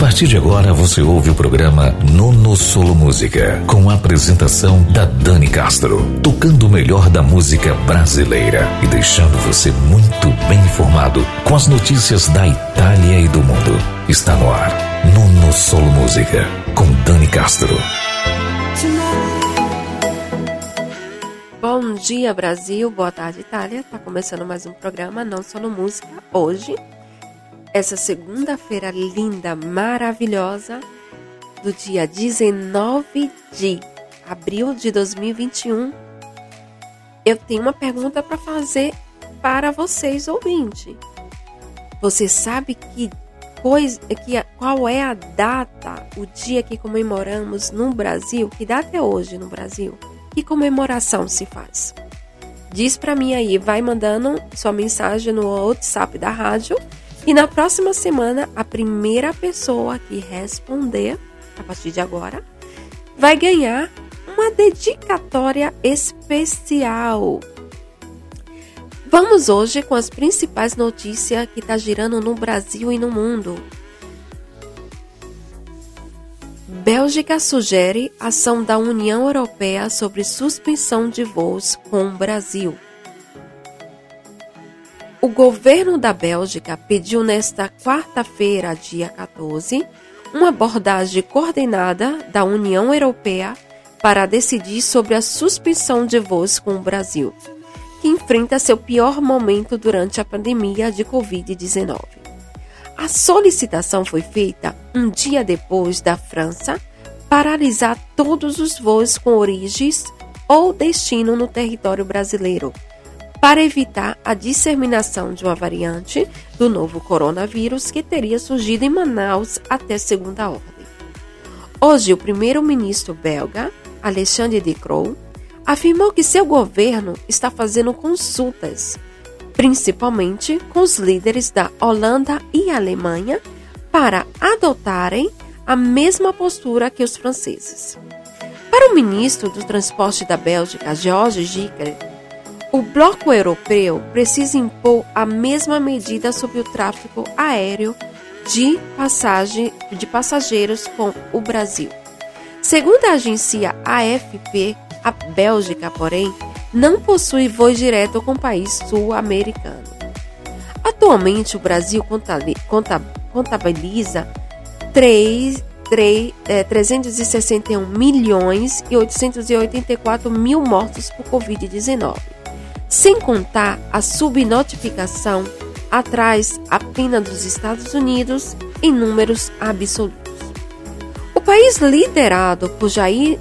partir de agora você ouve o programa Nono Solo Música, com a apresentação da Dani Castro, tocando o melhor da música brasileira e deixando você muito bem informado com as notícias da Itália e do mundo. Está no ar Nono Solo Música, com Dani Castro. Bom dia, Brasil. Boa tarde, Itália. Tá começando mais um programa Não Solo Música. Hoje, essa segunda-feira linda, maravilhosa, do dia 19 de abril de 2021, eu tenho uma pergunta para fazer para vocês, ouvinte. Você sabe que coisa, que, qual é a data, o dia que comemoramos no Brasil? Que data é hoje no Brasil? Que comemoração se faz? Diz para mim aí, vai mandando sua mensagem no WhatsApp da rádio e na próxima semana, a primeira pessoa que responder, a partir de agora, vai ganhar uma dedicatória especial. Vamos hoje com as principais notícias que está girando no Brasil e no mundo. Bélgica sugere ação da União Europeia sobre suspensão de voos com o Brasil. O governo da Bélgica pediu nesta quarta-feira, dia 14, uma abordagem coordenada da União Europeia para decidir sobre a suspensão de voos com o Brasil, que enfrenta seu pior momento durante a pandemia de Covid-19. A solicitação foi feita um dia depois da França paralisar todos os voos com origens ou destino no território brasileiro para evitar a disseminação de uma variante do novo coronavírus que teria surgido em Manaus até segunda ordem. Hoje, o primeiro-ministro belga, Alexandre De Croo, afirmou que seu governo está fazendo consultas, principalmente com os líderes da Holanda e Alemanha, para adotarem a mesma postura que os franceses. Para o ministro do Transporte da Bélgica, Georges Gicker, o bloco europeu precisa impor a mesma medida sobre o tráfego aéreo de, passagem, de passageiros com o Brasil. Segundo a agência AFP, a Bélgica, porém, não possui voo direto com o país sul-americano. Atualmente, o Brasil contabiliza 3, 3, é, 361 milhões e 884 mil mortos por Covid-19 sem contar a subnotificação atrás apenas dos Estados Unidos em números absolutos. O país liderado por Jair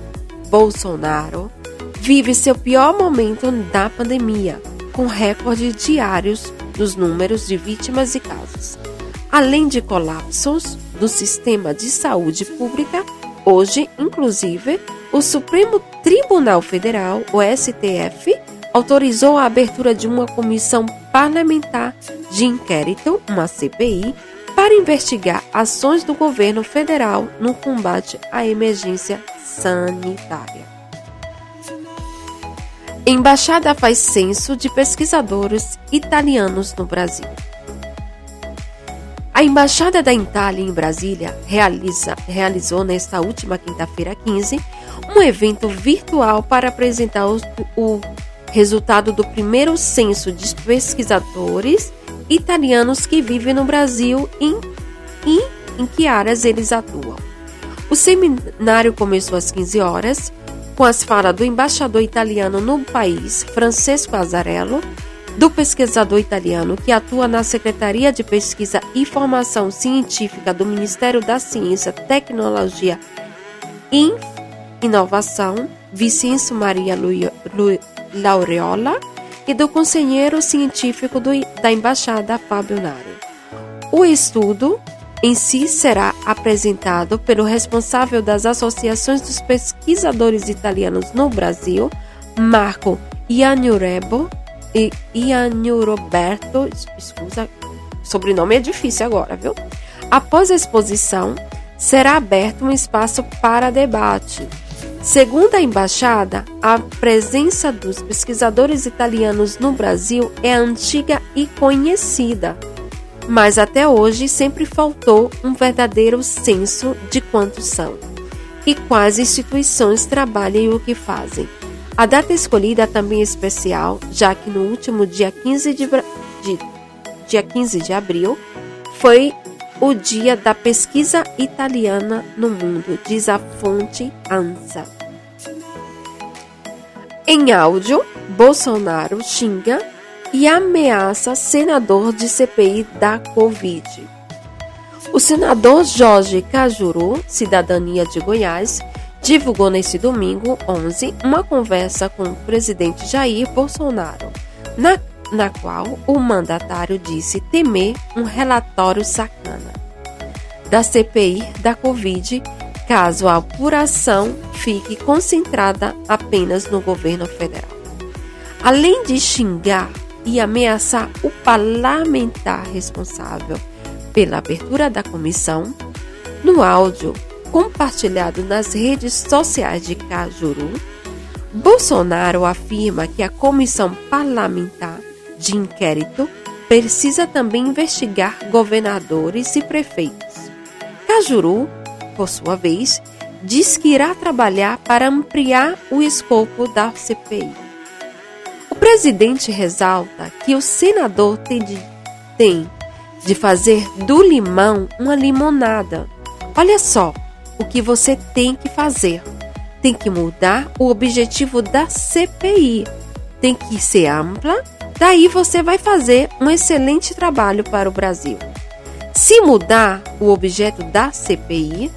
Bolsonaro vive seu pior momento da pandemia, com recordes diários dos números de vítimas e casos. Além de colapsos do sistema de saúde pública, hoje, inclusive, o Supremo Tribunal Federal, o STF, autorizou a abertura de uma comissão parlamentar de inquérito, uma CPI, para investigar ações do governo federal no combate à emergência sanitária. Embaixada faz censo de pesquisadores italianos no Brasil. A Embaixada da Itália em Brasília realiza, realizou nesta última quinta-feira 15 um evento virtual para apresentar o, o resultado do primeiro censo de pesquisadores italianos que vivem no Brasil e em, em que áreas eles atuam. O seminário começou às 15 horas, com as falas do embaixador italiano no país, Francesco Azarello, do pesquisador italiano que atua na Secretaria de Pesquisa e Formação Científica do Ministério da Ciência, Tecnologia e Inovação, Vicenço Maria Laureola e do conselheiro científico do, da Embaixada Fábio Nari. O estudo em si será apresentado pelo responsável das associações dos pesquisadores italianos no Brasil, Marco Ianurebo e Iannuroberto, escusa, sobrenome é difícil agora, viu? Após a exposição, será aberto um espaço para debate Segundo a embaixada, a presença dos pesquisadores italianos no Brasil é antiga e conhecida. mas até hoje sempre faltou um verdadeiro senso de quantos são e quais instituições trabalham e o que fazem. A data escolhida também é especial, já que no último dia 15 de, de, dia 15 de abril foi o dia da pesquisa italiana no mundo, diz a fonte ANSA. Em áudio, Bolsonaro xinga e ameaça senador de CPI da Covid. O senador Jorge Cajuru, cidadania de Goiás, divulgou neste domingo 11 uma conversa com o presidente Jair Bolsonaro, na na qual o mandatário disse temer um relatório sacana da CPI da Covid, caso a apuração fique concentrada apenas no governo federal. Além de xingar e ameaçar o parlamentar responsável pela abertura da comissão, no áudio compartilhado nas redes sociais de Cajuru, Bolsonaro afirma que a comissão parlamentar de inquérito precisa também investigar governadores e prefeitos. Cajuru, por sua vez, diz que irá trabalhar para ampliar o escopo da CPI. O presidente ressalta que o senador tem de, tem de fazer do limão uma limonada. Olha só o que você tem que fazer. Tem que mudar o objetivo da CPI. Tem que ser ampla Daí você vai fazer um excelente trabalho para o Brasil. Se mudar o objeto da CPI,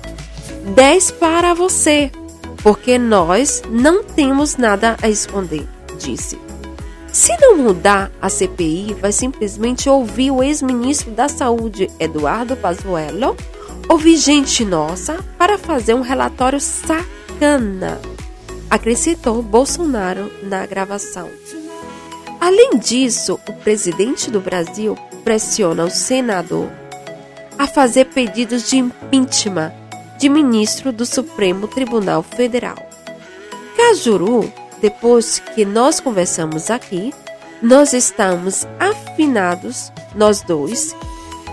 10 para você, porque nós não temos nada a esconder, disse. Se não mudar a CPI, vai simplesmente ouvir o ex-ministro da Saúde, Eduardo Pazuello, ouvir gente nossa para fazer um relatório sacana, acrescentou Bolsonaro na gravação. Além disso, o presidente do Brasil pressiona o senador a fazer pedidos de impeachment de ministro do Supremo Tribunal Federal. Cajuru, depois que nós conversamos aqui, nós estamos afinados, nós dois,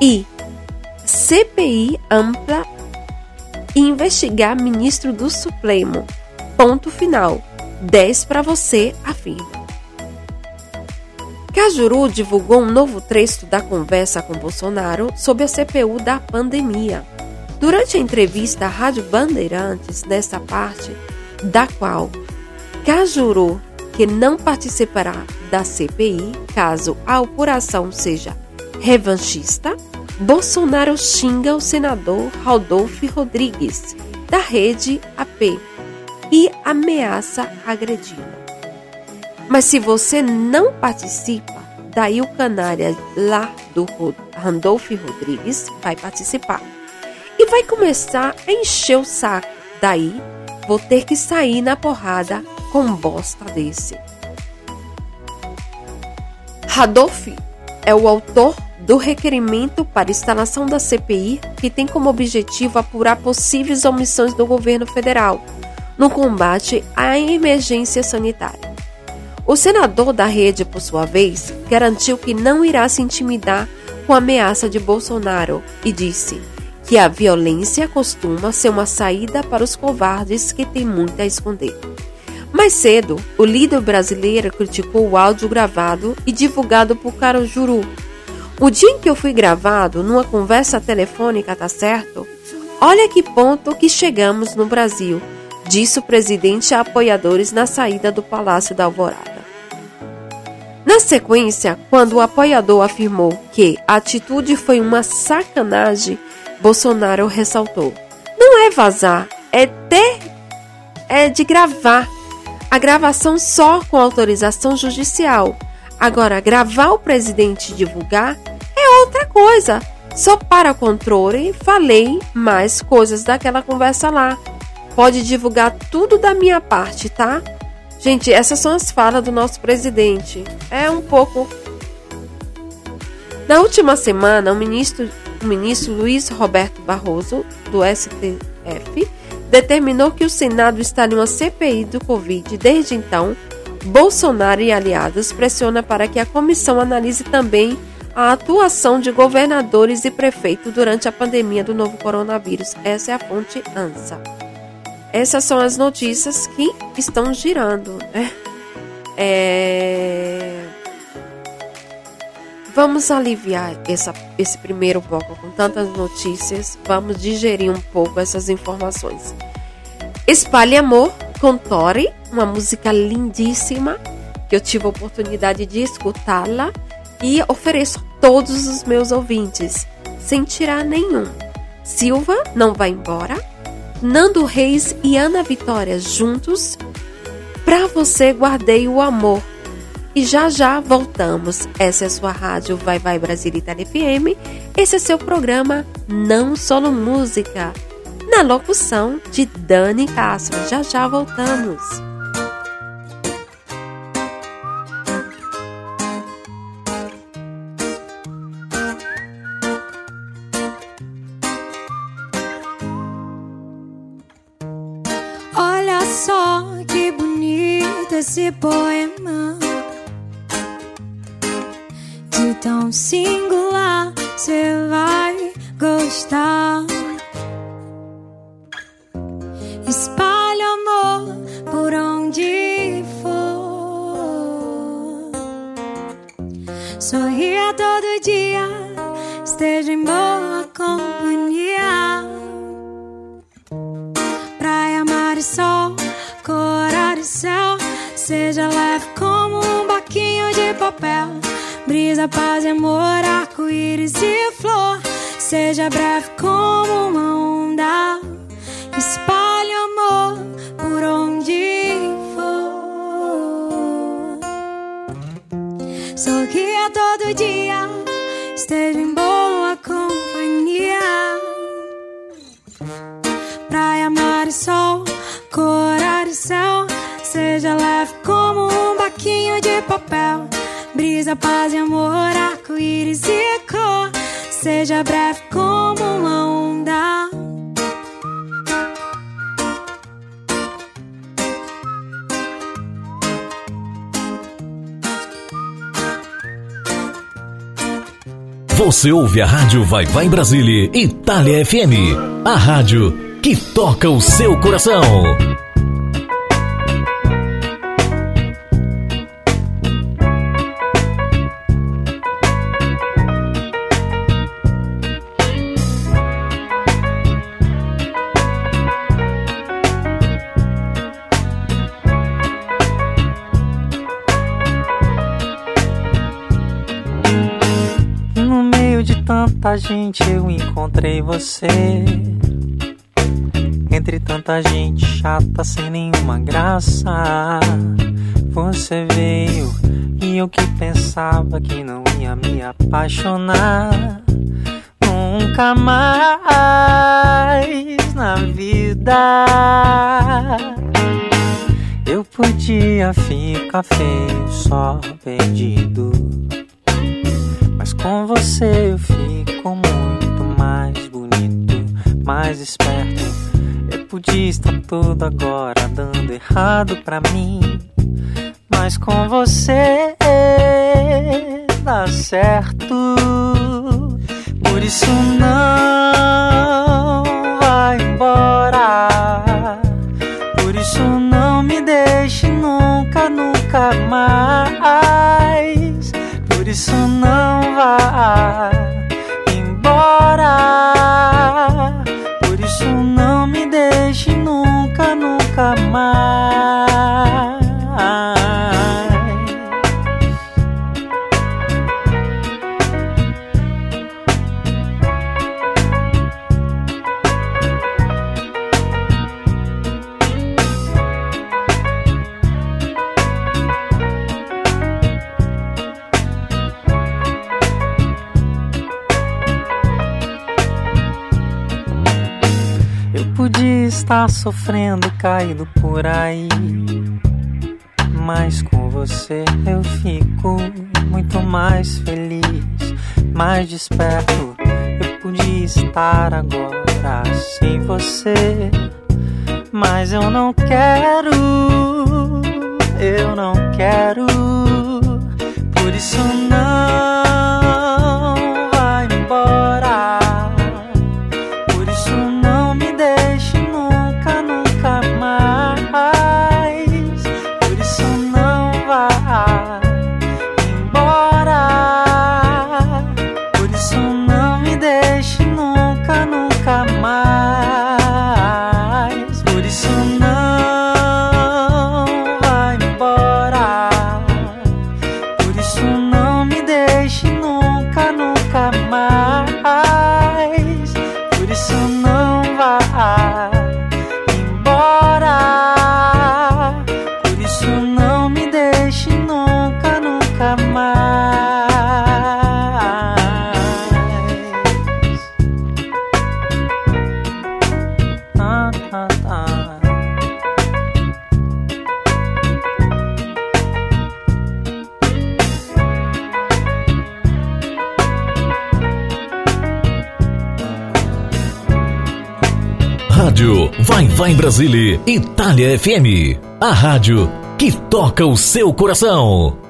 e CPI ampla investigar ministro do Supremo. Ponto final. 10 para você, afirma. Cajuru divulgou um novo trecho da conversa com Bolsonaro sobre a CPU da pandemia. Durante a entrevista à Rádio Bandeirantes, nesta parte, da qual Cajuru, que não participará da CPI caso a apuração seja revanchista, Bolsonaro xinga o senador Rodolfo Rodrigues, da rede AP, e ameaça agredi-lo. Mas se você não participa, daí o canária lá do Randolph Rodrigues vai participar. E vai começar a encher o saco. Daí vou ter que sair na porrada com bosta desse. Radolf é o autor do requerimento para instalação da CPI, que tem como objetivo apurar possíveis omissões do governo federal no combate à emergência sanitária. O senador da rede, por sua vez, garantiu que não irá se intimidar com a ameaça de Bolsonaro e disse que a violência costuma ser uma saída para os covardes que têm muito a esconder. Mais cedo, o líder brasileiro criticou o áudio gravado e divulgado por Carol Juru. O dia em que eu fui gravado, numa conversa telefônica, tá certo? Olha que ponto que chegamos no Brasil, disse o presidente a apoiadores na saída do Palácio da Alvorada. Na sequência, quando o apoiador afirmou que a atitude foi uma sacanagem, Bolsonaro ressaltou: não é vazar, é ter é de gravar. A gravação só com autorização judicial. Agora, gravar o presidente divulgar é outra coisa. Só para controle, falei mais coisas daquela conversa lá. Pode divulgar tudo da minha parte, tá? Gente, essas são as falas do nosso presidente. É um pouco. Na última semana, o ministro, o ministro Luiz Roberto Barroso, do STF, determinou que o Senado instale uma CPI do Covid. Desde então, Bolsonaro e aliados pressionam para que a comissão analise também a atuação de governadores e prefeitos durante a pandemia do novo coronavírus. Essa é a fonte ANSA. Essas são as notícias que estão girando, né? É... Vamos aliviar essa, esse primeiro bloco com tantas notícias. Vamos digerir um pouco essas informações. Espalhe Amor com Tori, uma música lindíssima que eu tive a oportunidade de escutá-la e ofereço a todos os meus ouvintes, sem tirar nenhum. Silva não vai embora. Nando Reis e Ana Vitória juntos. Pra você guardei o amor. E já já voltamos. Essa é a sua rádio Vai Vai Brasil Itália FM. Esse é seu programa Não Solo Música. Na locução de Dani Castro. Já já voltamos. Esse poema de tão singular, você vai gostar. Espalha amor por onde for. Sorria todo dia, esteja em boa companhia. Papel. Brisa, paz e amor, arco-íris e flor. Seja breve como uma onda. Espalhe amor por onde for. Sorria todo dia. Esteja em boa companhia. Praia, mar e sol, cor e céu Seja leve como um baquinho de papel. Brisa, paz e amor, arco-íris e cor. Seja breve como uma onda. Você ouve a rádio Vai Vai Brasília, Itália FM. A rádio que toca o seu coração. Tanta gente eu encontrei você. Entre tanta gente chata sem nenhuma graça. Você veio e eu que pensava que não ia me apaixonar. Nunca mais na vida. Eu podia ficar feio, só perdido com você eu fico mais esperto. Eu podia estar tudo agora dando errado pra mim, mas com você dá certo. Por isso não está sofrendo, caído por aí. Mas com você eu fico muito mais feliz, mais desperto. Eu podia estar agora sem você, mas eu não quero, eu não quero. Por isso não FM. A rádio que toca o seu coração.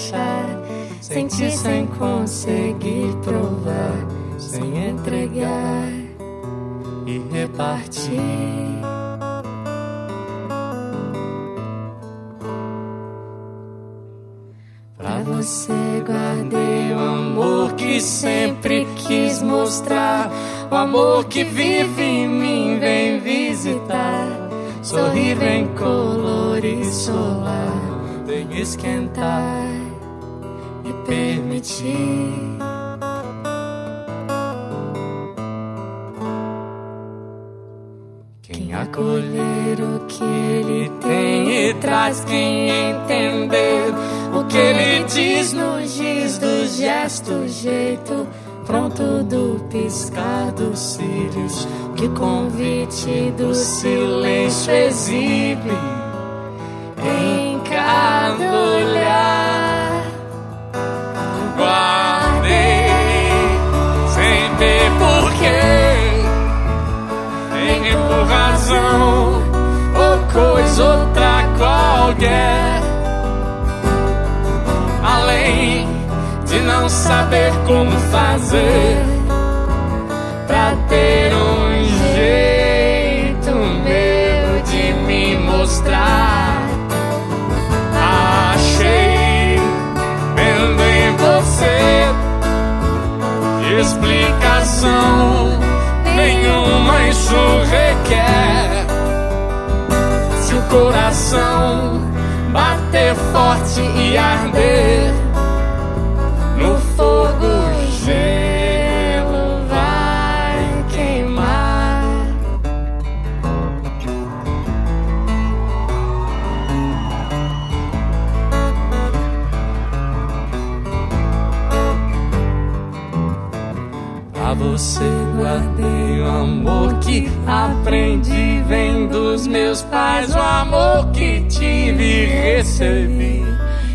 Deixar. Sentir sem conseguir provar. Sem entregar e repartir. Pra você guardei o amor que sempre quis mostrar. O amor que vive em mim vem visitar. Sorrir, vem colorir, solar. Vem esquentar permitir. Quem acolher o que ele tem e traz quem entender o que ele diz no giz do gesto, jeito pronto do piscar dos cílios que o convite do silêncio exibe em cada olhar. Qualquer. Além de não saber como fazer pra ter um jeito meu de me mostrar. Achei vendo em você explicação nenhuma isso requer. Se o coração bater forte e arder no fogo, o gelo vai queimar. A você guardei o amor que aprendi vem dos meus pais, o amor que tive e recebi.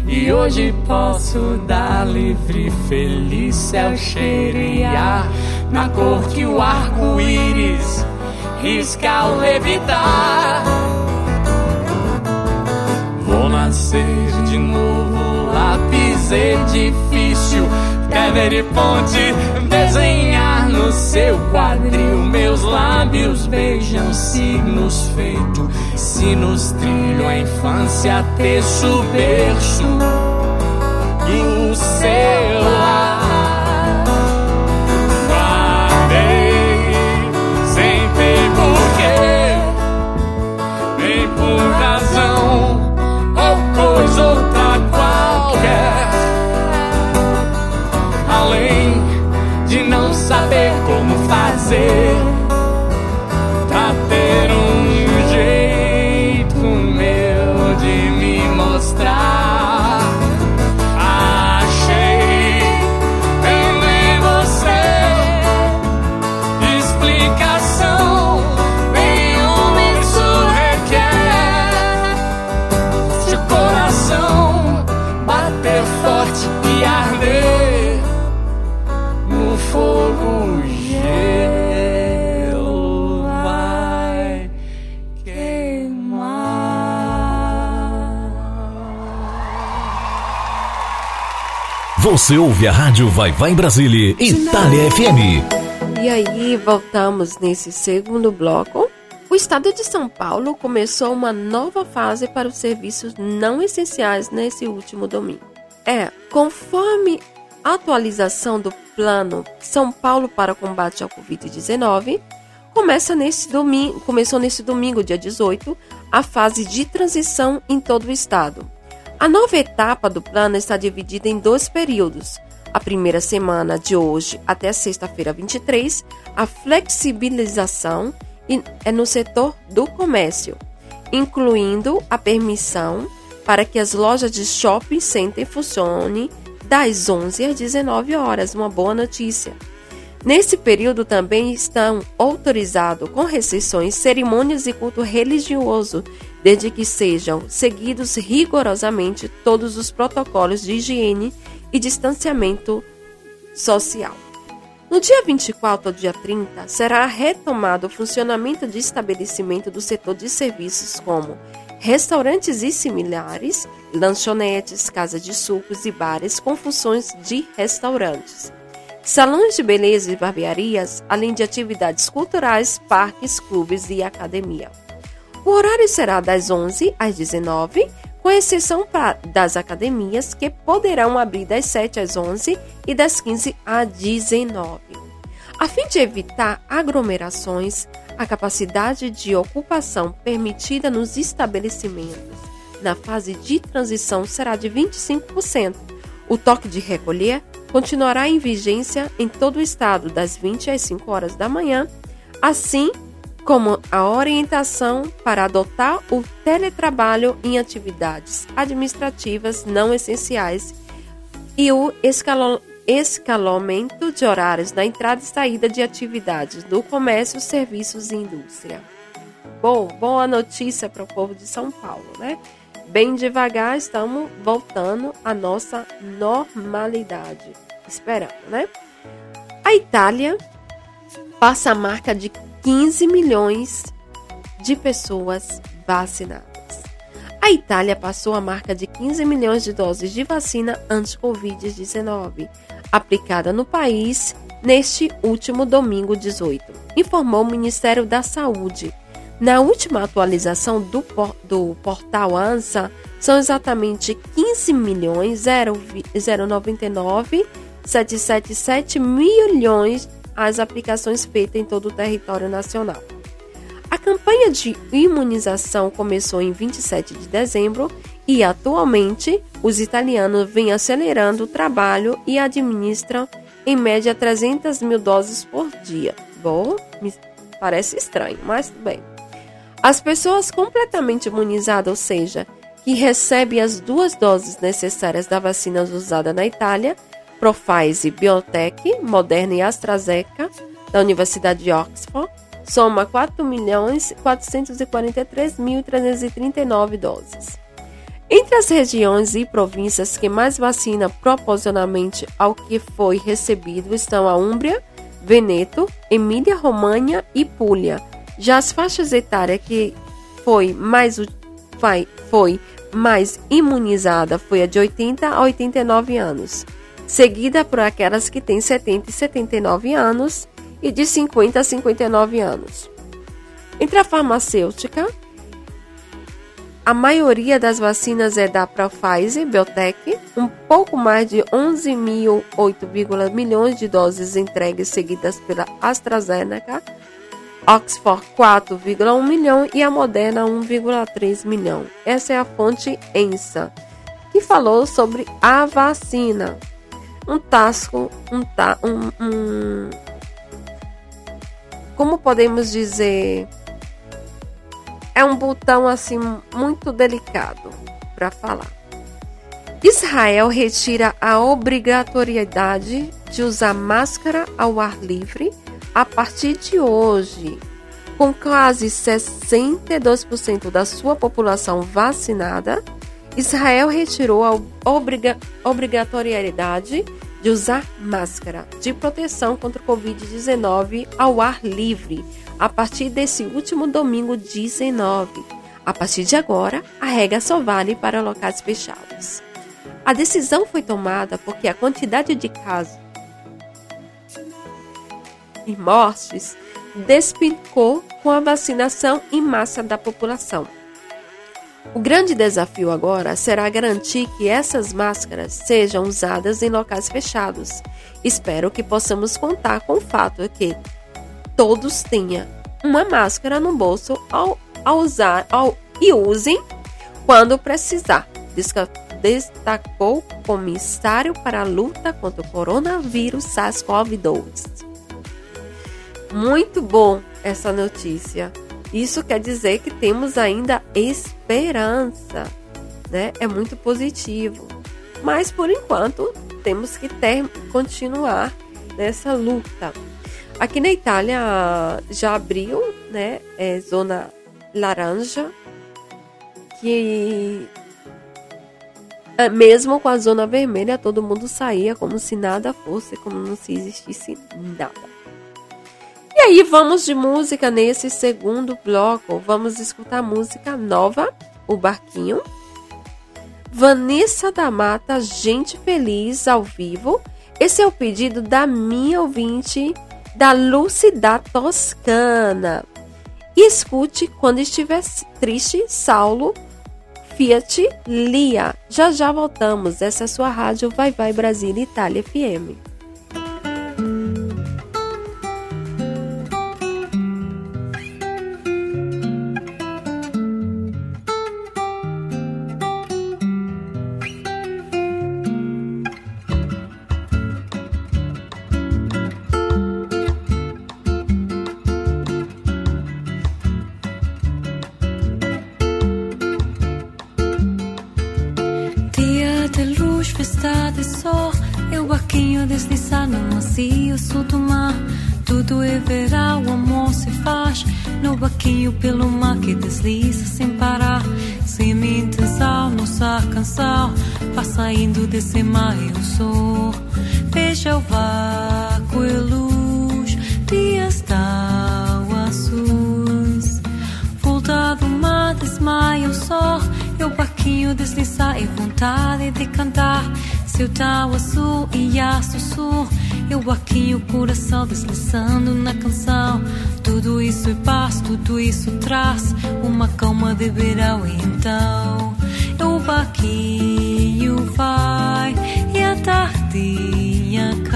E hoje posso dar livre, feliz céu, cheiro e ar, na cor que o arco-íris risca ao levitar. Vou nascer de novo, edifício, pedra e ponte, desenhar no seu quadril. Meus lábios beijam signos feitos, sinos trilham a infância, terço berço do seu lar. Você ouve a rádio Vai Vai Brasília, Itália FM. E aí, voltamos nesse segundo bloco. O estado de São Paulo começou uma nova fase para os serviços não essenciais nesse último domingo. É, conforme a atualização do Plano São Paulo para combate ao Covid-19, começa nesse domingo, começou nesse domingo, dia 18, a fase de transição em todo o estado. A nova etapa do plano está dividida em dois períodos. A primeira semana de hoje até sexta-feira 23, a flexibilização é no setor do comércio, incluindo a permissão para que as lojas de shopping center funcionem das 11 às 19 horas. Uma boa notícia. Nesse período também estão autorizados com restrições cerimônias e culto religioso, desde que sejam seguidos rigorosamente todos os protocolos de higiene e distanciamento social. No dia 24 ao dia 30, será retomado o funcionamento de estabelecimento do setor de serviços como restaurantes e similares, lanchonetes, casas de sucos e bares com funções de restaurantes, salões de beleza e barbearias, além de atividades culturais, parques, clubes e academia. O horário será das 11 às 19, com exceção das academias que poderão abrir das 7 às 11 e das 15 às 19. A fim de evitar aglomerações, a capacidade de ocupação permitida nos estabelecimentos na fase de transição será de 25%. O toque de recolher continuará em vigência em todo o estado das 20 às 5 horas da manhã, assim como a orientação para adotar o teletrabalho em atividades administrativas não essenciais e o escalonamento de horários na entrada e saída de atividades do comércio, serviços e indústria. Bom, boa notícia para o povo de São Paulo, né? Bem devagar estamos voltando à nossa normalidade. Esperando, né? A Itália passa a marca de 15 milhões de pessoas vacinadas. A Itália passou a marca de 15 milhões de doses de vacina anti-Covid-19 aplicada no país neste último domingo 18, informou o Ministério da Saúde. Na última atualização do, do portal ANSA, são exatamente 15 milhões 099 777 milhões as aplicações feitas em todo o território nacional. A campanha de imunização começou em 27 de dezembro e atualmente os italianos vêm acelerando o trabalho e administram em média 300 mil doses por dia. Bom, me parece estranho, mas bem. As pessoas completamente imunizadas, ou seja, que recebem as duas doses necessárias da vacina usada na Itália, Pfizer, Biotech, Moderna e AstraZeneca, da Universidade de Oxford, soma 4.443.339 doses. Entre as regiões e províncias que mais vacina proporcionalmente ao que foi recebido estão a Úmbria, Veneto, Emília-Romagna e Puglia. Já as faixas etárias que foi mais, foi mais imunizada foi a de 80 a 89 anos, seguida por aquelas que têm 70 e 79 anos e de 50 a 59 anos. Entre a farmacêutica, a maioria das vacinas é da Pfizer Biotech, um pouco mais de 11.008 milhões de doses entregues seguidas pela AstraZeneca, Oxford 4,1 milhão e a Moderna 1,3 milhão. Essa é a fonte ENSA, que falou sobre a vacina. Um tasco, um, ta, um, um como podemos dizer, é um botão assim muito delicado para falar. Israel retira a obrigatoriedade de usar máscara ao ar livre a partir de hoje. Com quase 62% da sua população vacinada, Israel retirou a obriga obrigatoriedade de usar máscara de proteção contra o Covid-19 ao ar livre a partir desse último domingo 19. A partir de agora, a regra só vale para locais fechados. A decisão foi tomada porque a quantidade de casos e mortes despencou com a vacinação em massa da população. O grande desafio agora será garantir que essas máscaras sejam usadas em locais fechados. Espero que possamos contar com o fato de que todos tenham uma máscara no bolso ao, ao usar ao, e usem quando precisar, destacou o comissário para a luta contra o coronavírus SARS-CoV-2. Muito bom essa notícia. Isso quer dizer que temos ainda esperança, né? É muito positivo. Mas por enquanto temos que ter, continuar nessa luta. Aqui na Itália já abriu, né? É zona laranja, que é, mesmo com a zona vermelha todo mundo saía como se nada fosse, como não se existisse nada. E aí vamos de música nesse segundo bloco. Vamos escutar música nova, O Barquinho. Vanessa da Mata, Gente Feliz ao vivo. Esse é o pedido da minha ouvinte, da Lucy da Toscana. E escute quando estiver triste, Saulo Fiat Lia. Já já voltamos. Essa é a sua rádio Vai Vai Brasília Itália FM. Pelo mar que desliza sem parar. Sementes ao nossa canção, passa indo desse mar eu sou. Veja o vácuo e luz, dias tão azuis. Volta do mar, desmaia o sol, eu barquinho deslizar e vontade de cantar. Seu tal azul e a sul eu aqui o coração deslizando na canção. Tudo isso é paz, tudo isso traz uma calma de verão. Então, eu aqui vai e a cai.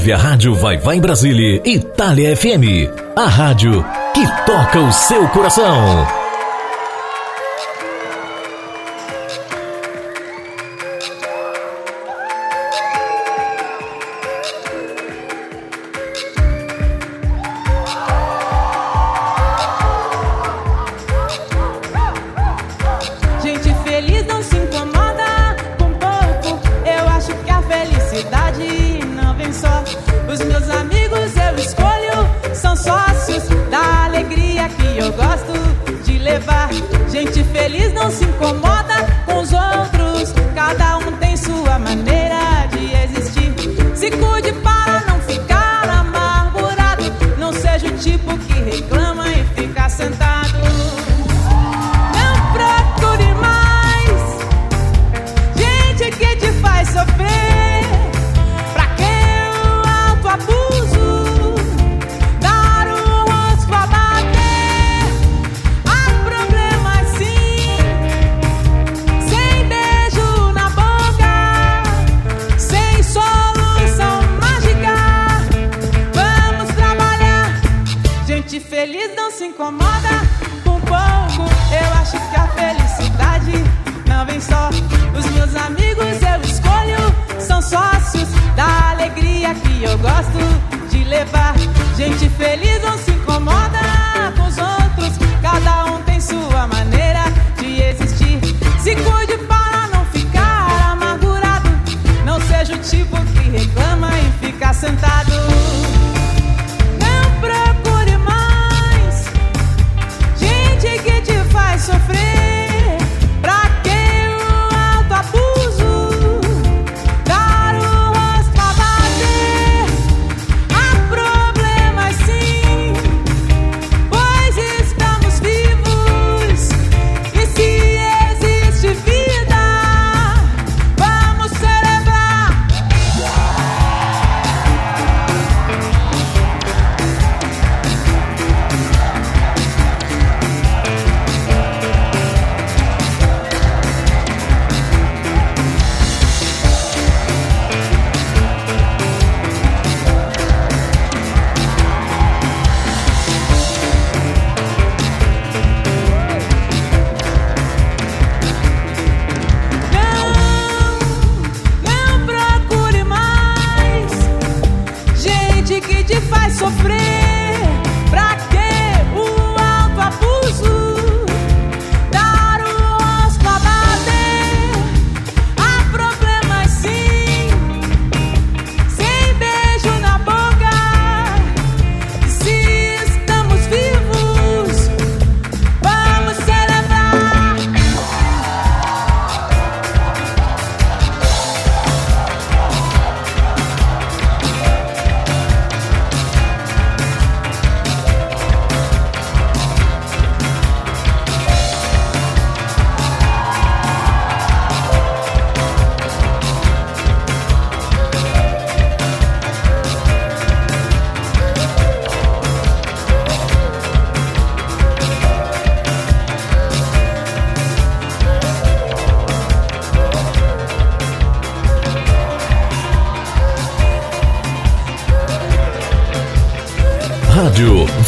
Ouve a rádio Vai Vai Brasília, Itália FM. A rádio que toca o seu coração.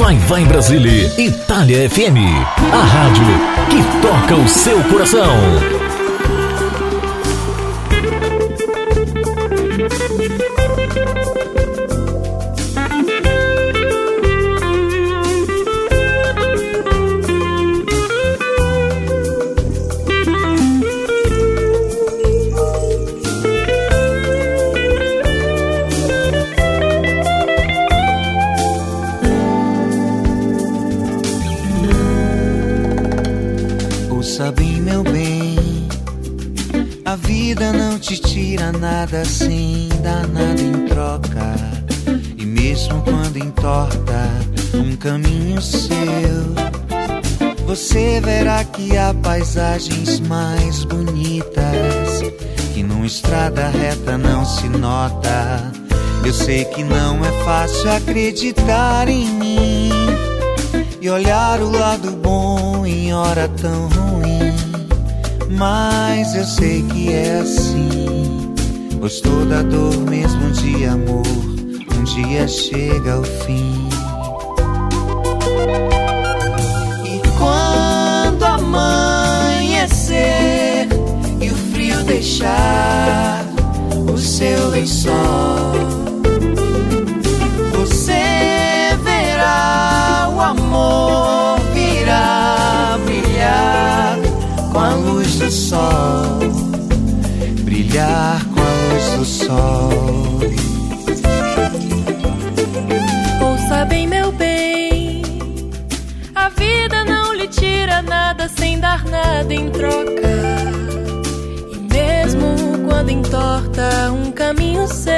Vai Vai Brasília, Itália FM, a rádio que toca o seu coração. paisagens mais bonitas que numa estrada reta não se nota. Eu sei que não é fácil acreditar em mim e olhar o lado bom em hora tão ruim. Mas eu sei que é assim, pois toda dor, mesmo de amor, um dia chega ao fim. deixar o seu lençol. Você verá o amor virá brilhar com a luz do sol. Brilhar com a luz do sol. Entorta um caminho seu,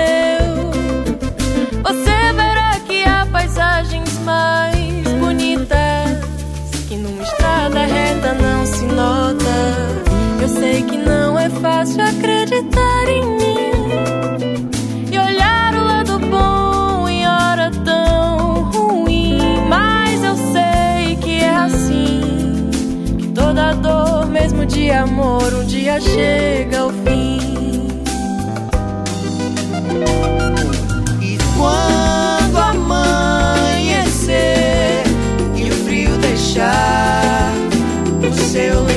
você verá que há paisagens mais bonitas que numa estrada reta não se nota. Eu sei que não é fácil acreditar em mim e olhar o lado bom em hora tão ruim, mas eu sei que é assim que toda dor, mesmo de amor, um dia chega ao fim. Deixar o seu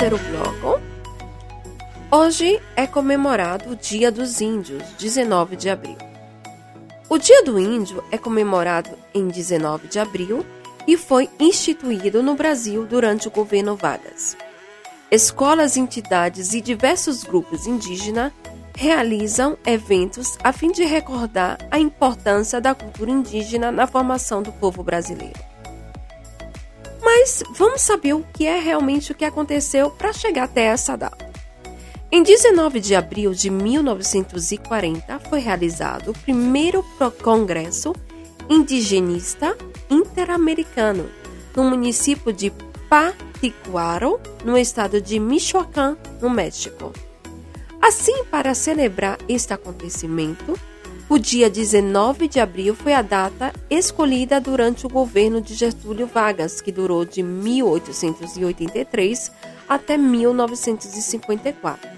terceiro bloco. Hoje é comemorado o Dia dos Índios, 19 de abril. O Dia do Índio é comemorado em 19 de abril e foi instituído no Brasil durante o governo Vargas. Escolas, entidades e diversos grupos indígenas realizam eventos a fim de recordar a importância da cultura indígena na formação do povo brasileiro. Mas vamos saber o que é realmente o que aconteceu para chegar até essa data. Em 19 de abril de 1940 foi realizado o primeiro Congresso Indigenista Interamericano no município de Paticuaro, no estado de Michoacán, no México. Assim, para celebrar este acontecimento, o dia 19 de abril foi a data escolhida durante o governo de Getúlio Vargas, que durou de 1883 até 1954,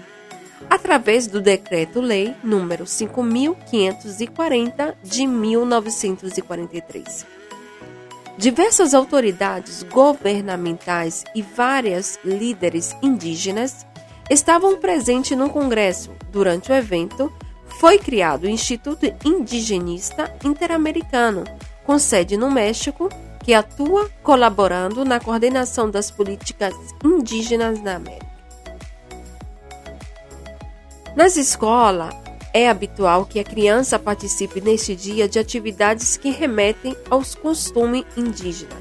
através do Decreto-Lei número 5540 de 1943. Diversas autoridades governamentais e várias líderes indígenas estavam presentes no Congresso. Durante o evento, foi criado o Instituto Indigenista Interamericano, com sede no México, que atua colaborando na coordenação das políticas indígenas na América. Nas escolas, é habitual que a criança participe neste dia de atividades que remetem aos costumes indígenas.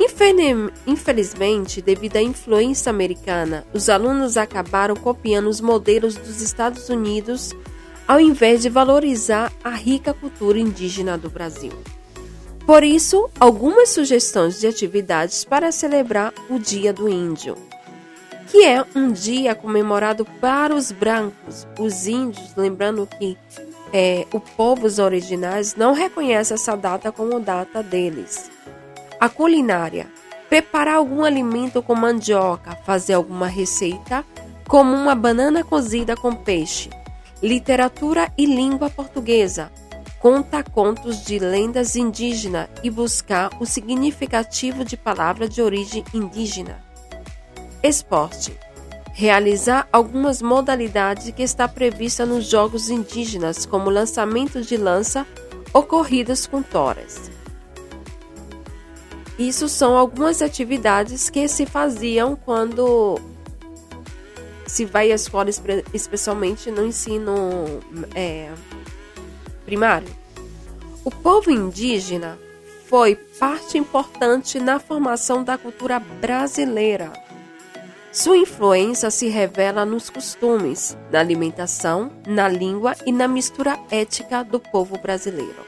Infeli- Infelizmente, devido à influência americana, os alunos acabaram copiando os modelos dos Estados Unidos ao invés de valorizar a rica cultura indígena do Brasil. Por isso, algumas sugestões de atividades para celebrar o Dia do Índio, que é um dia comemorado para os brancos, os índios, lembrando que é, o povos originais não reconhece essa data como data deles. A culinária, preparar algum alimento com mandioca, fazer alguma receita, como uma banana cozida com peixe. Literatura e língua portuguesa, conta contos de lendas indígenas e buscar o significativo de palavra de origem indígena. Esporte. Realizar algumas modalidades que está prevista nos jogos indígenas, como lançamento de lança ou corridas com toras. Isso são algumas atividades que se faziam quando se vai à escola, espe- especialmente no ensino é, primário. O povo indígena foi parte importante na formação da cultura brasileira. Sua influência se revela nos costumes, na alimentação, na língua e na mistura ética do povo brasileiro.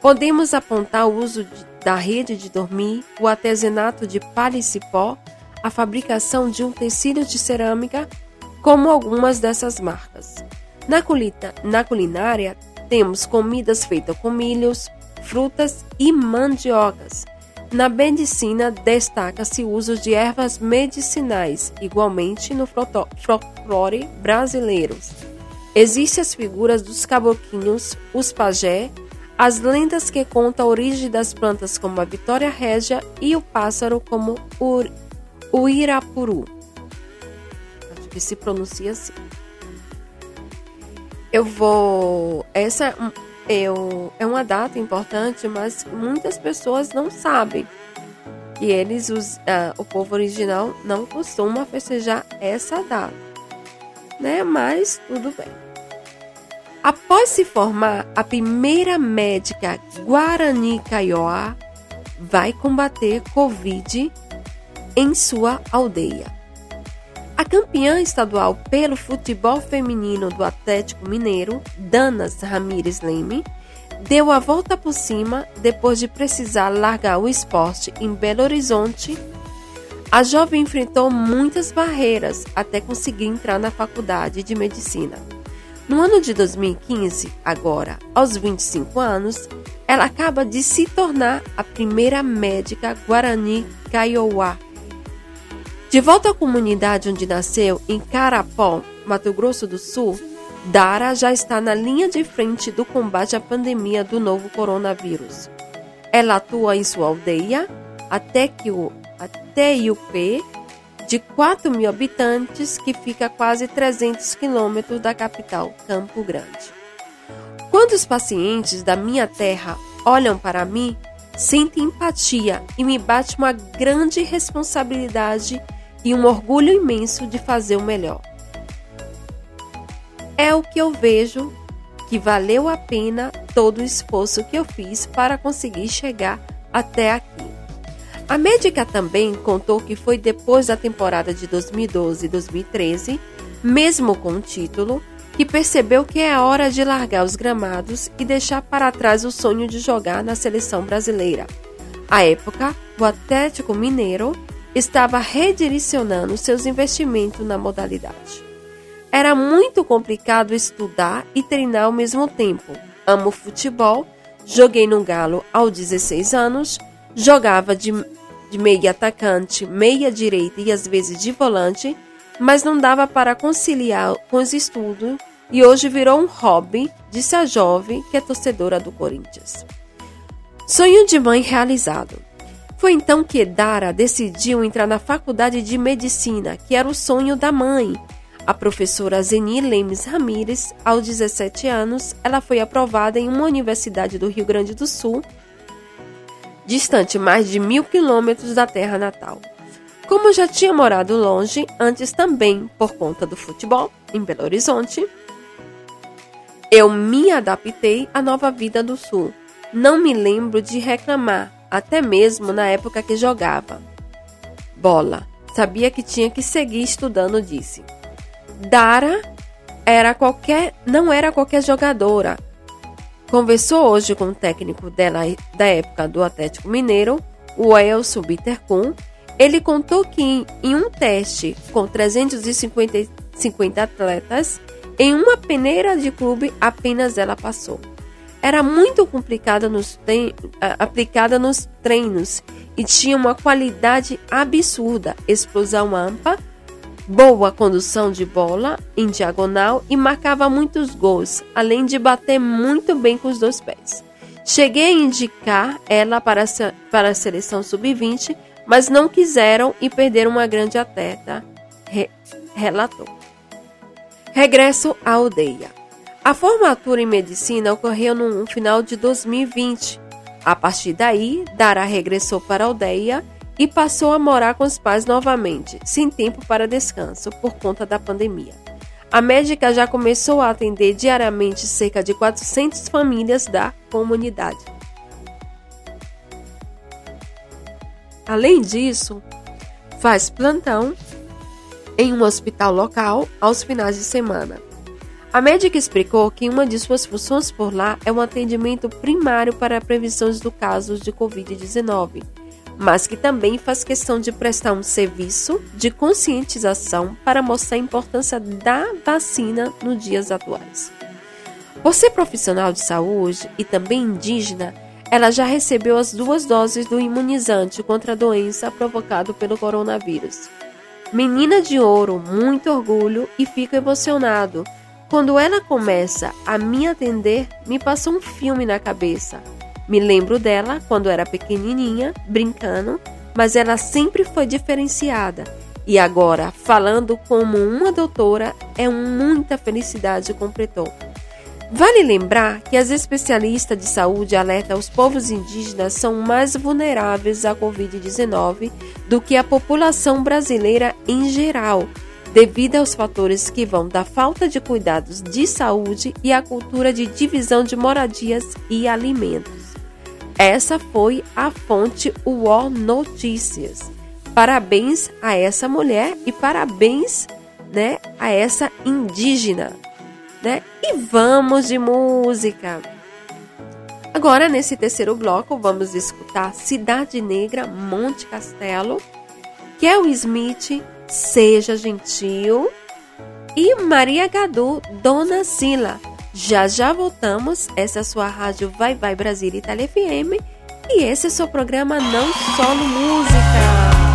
Podemos apontar o uso de- da rede de dormir, o artesanato de palha e cipó, a fabricação de um tecido de cerâmica como algumas dessas marcas. Na, culita, na culinária, temos comidas feitas com milhos, frutas e mandiocas. Na medicina, destaca-se o uso de ervas medicinais, igualmente no folclore brasileiro. Existem as figuras dos caboclinhos, os pajé, as lendas que contam a origem das plantas como a vitória régia e o pássaro como o irapuru. Acho que se pronuncia assim. Eu vou. Essa eu, é uma data importante, mas muitas pessoas não sabem. E eles, os, uh, o povo original, não costuma festejar essa data. Né? Mas tudo bem. Após se formar, a primeira médica Guarani Kaiowá vai combater Covid em sua aldeia. A campeã estadual pelo futebol feminino do Atlético Mineiro, Danas Ramires Leme, deu a volta por cima depois de precisar largar o esporte em Belo Horizonte. A jovem enfrentou muitas barreiras até conseguir entrar na faculdade de medicina. No ano de 2015, agora aos 25 anos, ela acaba de se tornar a primeira médica Guarani Kaiowá de volta à comunidade onde nasceu, em Carapó, Mato Grosso do Sul, Dara já está na linha de frente do combate à pandemia do novo coronavírus. Ela atua em sua aldeia, até que o até de 4 mil habitantes, que fica a quase 300 quilômetros da capital, Campo Grande. Quando os pacientes da minha terra olham para mim, sentem empatia e me bate uma grande responsabilidade e um orgulho imenso de fazer o melhor. É o que eu vejo que valeu a pena todo o esforço que eu fiz para conseguir chegar até aqui. A médica também contou que foi depois da temporada de 2012 e 2013, mesmo com o título, que percebeu que é hora de largar os gramados e deixar para trás o sonho de jogar na seleção brasileira. À época, o Atlético Mineiro estava redirecionando seus investimentos na modalidade. Era muito complicado estudar e treinar ao mesmo tempo. Amo futebol, joguei no Galo aos 16 anos, jogava de, de meia atacante, meia direita e às vezes de volante, mas não dava para conciliar com os estudos e hoje virou um hobby, disse a jovem que é torcedora do Corinthians. Sonho de mãe realizado. Foi então que Dara decidiu entrar na faculdade de medicina, que era o sonho da mãe. A professora Zeni Lemes Ramírez, aos 17 anos, ela foi aprovada em uma universidade do Rio Grande do Sul, distante mais de mil quilômetros da terra natal. Como já tinha morado longe, antes também por conta do futebol, em Belo Horizonte, eu me adaptei à nova vida do Sul. Não me lembro de reclamar, até mesmo na época que jogava. Bola. Sabia que tinha que seguir estudando, disse. Dara era qualquer, não era qualquer jogadora. Conversou hoje com o técnico dela da época do Atlético Mineiro, o Elson Bittercun. Ele contou que em, em um teste com 350 50 atletas, em uma peneira de clube apenas ela passou era muito complicada nos aplicada nos treinos e tinha uma qualidade absurda, explosão ampla, boa condução de bola em diagonal e marcava muitos gols, além de bater muito bem com os dois pés. Cheguei a indicar ela para, para a seleção sub-20, mas não quiseram e perderam uma grande atleta, re, relatou. Regresso à aldeia. A formatura em medicina ocorreu no final de 2020. A partir daí, Dara regressou para a aldeia e passou a morar com os pais novamente, sem tempo para descanso por conta da pandemia. A médica já começou a atender diariamente cerca de 400 famílias da comunidade. Além disso, faz plantão em um hospital local aos finais de semana. A médica explicou que uma de suas funções por lá é um atendimento primário para a prevenção do casos de Covid-19, mas que também faz questão de prestar um serviço de conscientização para mostrar a importância da vacina nos dias atuais. Por ser profissional de saúde e também indígena, ela já recebeu as duas doses do imunizante contra a doença provocada pelo coronavírus. Menina de ouro, muito orgulho e fico emocionado. Quando ela começa a me atender, me passa um filme na cabeça. Me lembro dela quando era pequenininha, brincando, mas ela sempre foi diferenciada. E agora, falando como uma doutora, é muita felicidade, completou. Vale lembrar que as especialistas de saúde alertam os povos indígenas são mais vulneráveis à Covid-19 do que a população brasileira em geral, devido aos fatores que vão da falta de cuidados de saúde e a cultura de divisão de moradias e alimentos. Essa foi a fonte UOL Notícias. Parabéns a essa mulher e parabéns né, a essa indígena né? E vamos de música. Agora, nesse terceiro bloco, vamos escutar Cidade Negra, Monte Castelo, Kel Smith, Seja Gentil e Maria Gadu, Dona Sila. Já já voltamos. Essa é a sua rádio Vai Vai Brasil Itália FM e esse é o seu programa Não Solo Música.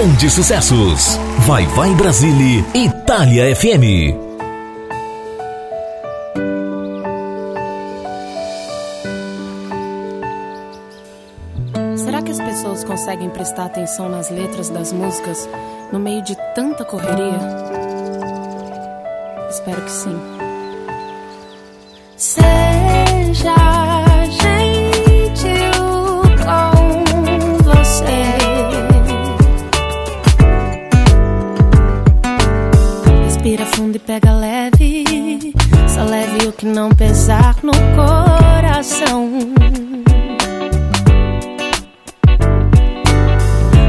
Grandes sucessos. Vai Vai Brasília, Itália FM. Será que as pessoas conseguem prestar atenção nas letras das músicas no meio de tanta correria? Espero que sim. Seja não pesar no coração.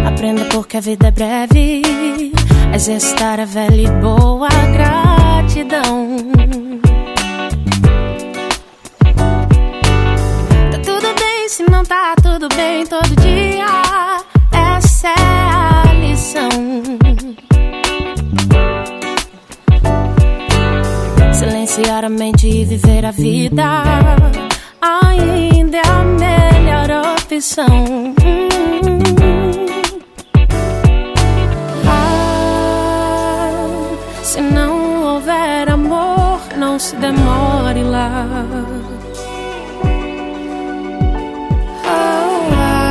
Aprenda porque a vida é breve. Exercitar a velha e boa gratidão. Tá tudo bem se não tá tudo bem todo dia. Silenciar a mente e viver a vida ainda é a melhor opção. Ah, se não houver amor, não se demore lá. Ah,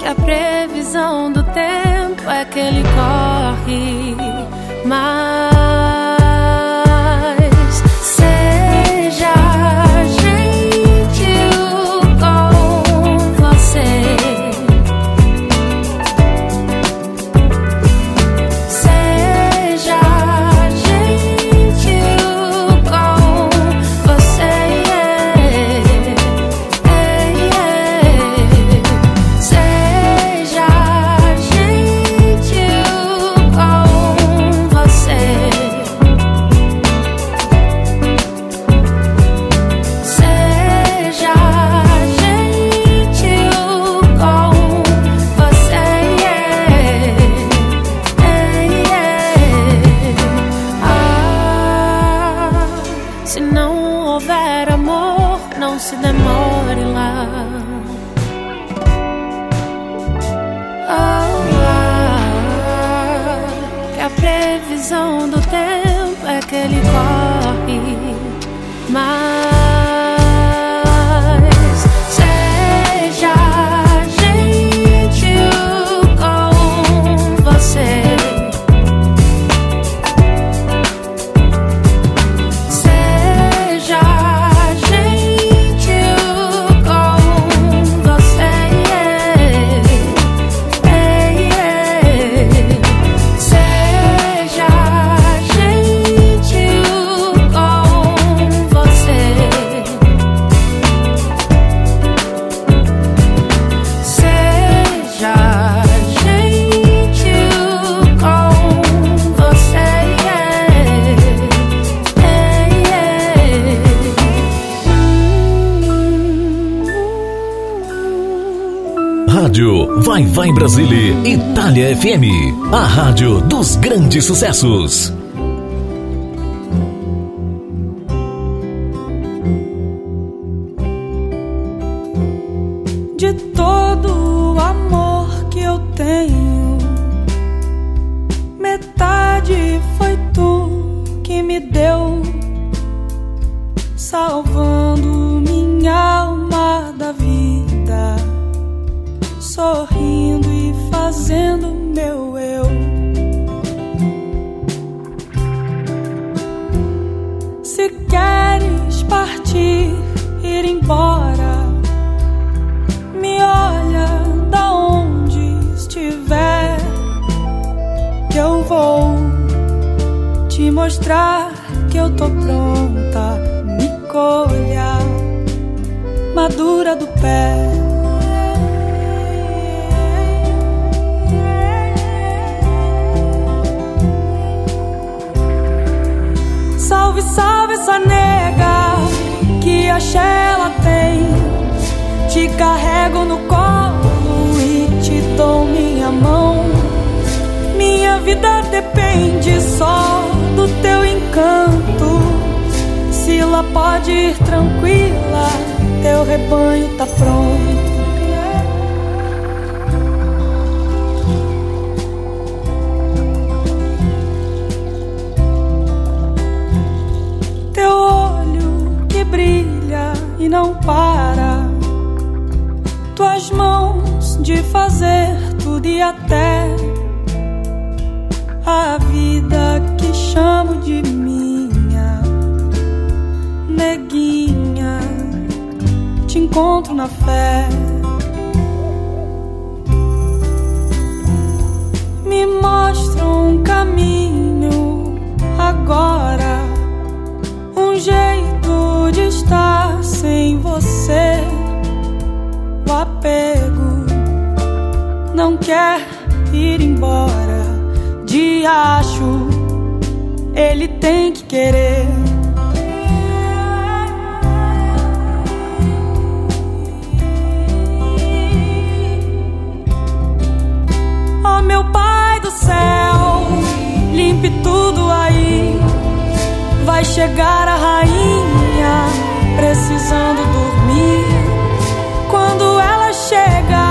que a previsão do tempo é que ele corre, mas a previsão do tempo é que ele corre, mas Vai Brasília, Itália FM. A rádio dos grandes sucessos. Encontro na fé. Me mostra um caminho agora, um jeito de estar sem você. O apego não quer ir embora de acho, ele tem que querer. Meu pai do céu, limpe tudo aí. Vai chegar a rainha precisando dormir. Quando ela chegar,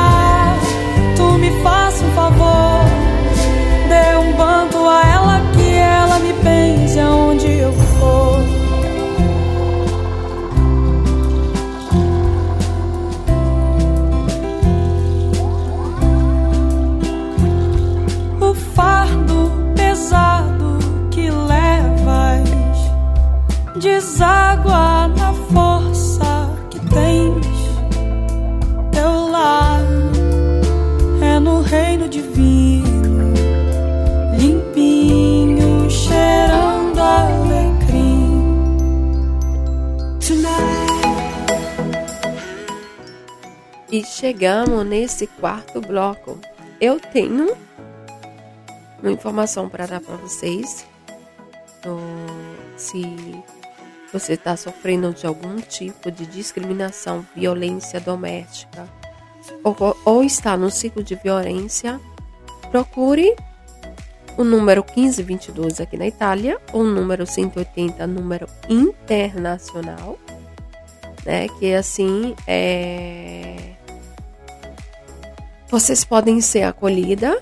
deságua na força que tens. Teu lar é no reino divino, limpinho, cheirando alecrim. E chegamos nesse quarto bloco. Eu tenho uma informação para dar para vocês. Então, se você está sofrendo de algum tipo de discriminação, violência doméstica, ou, ou está no ciclo de violência, procure o número 1522 aqui na Itália, ou o número 180, número internacional, né? Que assim é vocês podem ser acolhida,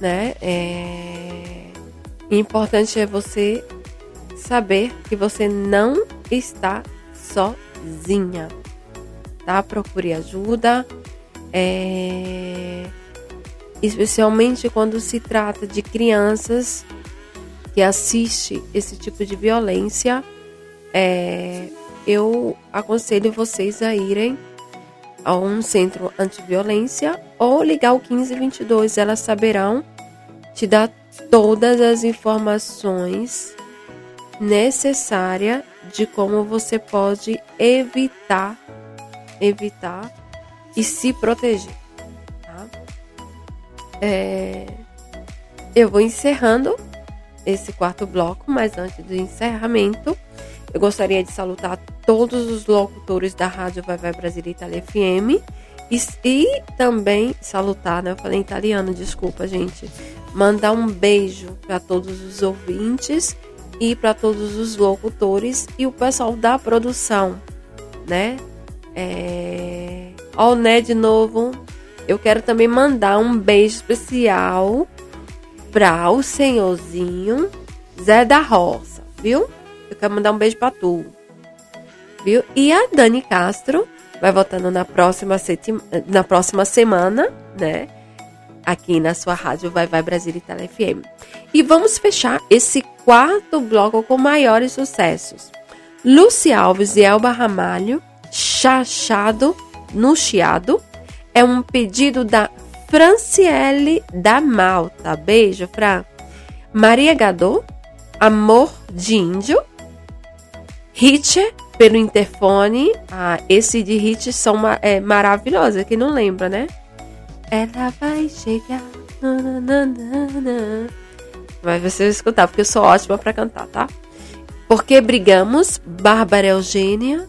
né? É... Importante é você saber que você não está sozinha, tá? Procure ajuda, é... especialmente quando se trata de crianças que assiste esse tipo de violência. É... Eu aconselho vocês a irem a um centro antiviolência ou ligar o 1522. Elas saberão te dar todas as informações necessárias de como você pode evitar evitar e se proteger. Tá? É, eu vou encerrando esse quarto bloco, mas antes do encerramento, eu gostaria de salutar todos os locutores da Rádio Vai Vai Brasil Itália FM e, e também salutar, né? Eu falei italiano, desculpa, gente. Mandar um beijo para todos os ouvintes e para todos os locutores e o pessoal da produção, né? É... Ó, né, de novo. Eu quero também mandar um beijo especial para o senhorzinho Zé da Roça, viu? Eu quero mandar um beijo para tu. Viu? E a Dani Castro vai voltando na próxima, na próxima semana, né? Aqui na sua rádio Vai Vai Brasil Itália FM. E vamos fechar esse quarto bloco com maiores sucessos. Luci Alves e Elba Ramalho, Chachado no Chiado, é um pedido da Franciele da Malta. Beijo, Fran. Maria Gadot, Amor de Índio, Hit pelo interfone. Ah, esse de hit são é, maravilhosos. Quem não lembra, né? Ela vai chegar. Nananana. Mas vai escutar, porque eu sou ótima para cantar, tá? Porque brigamos, Bárbara Eugênia,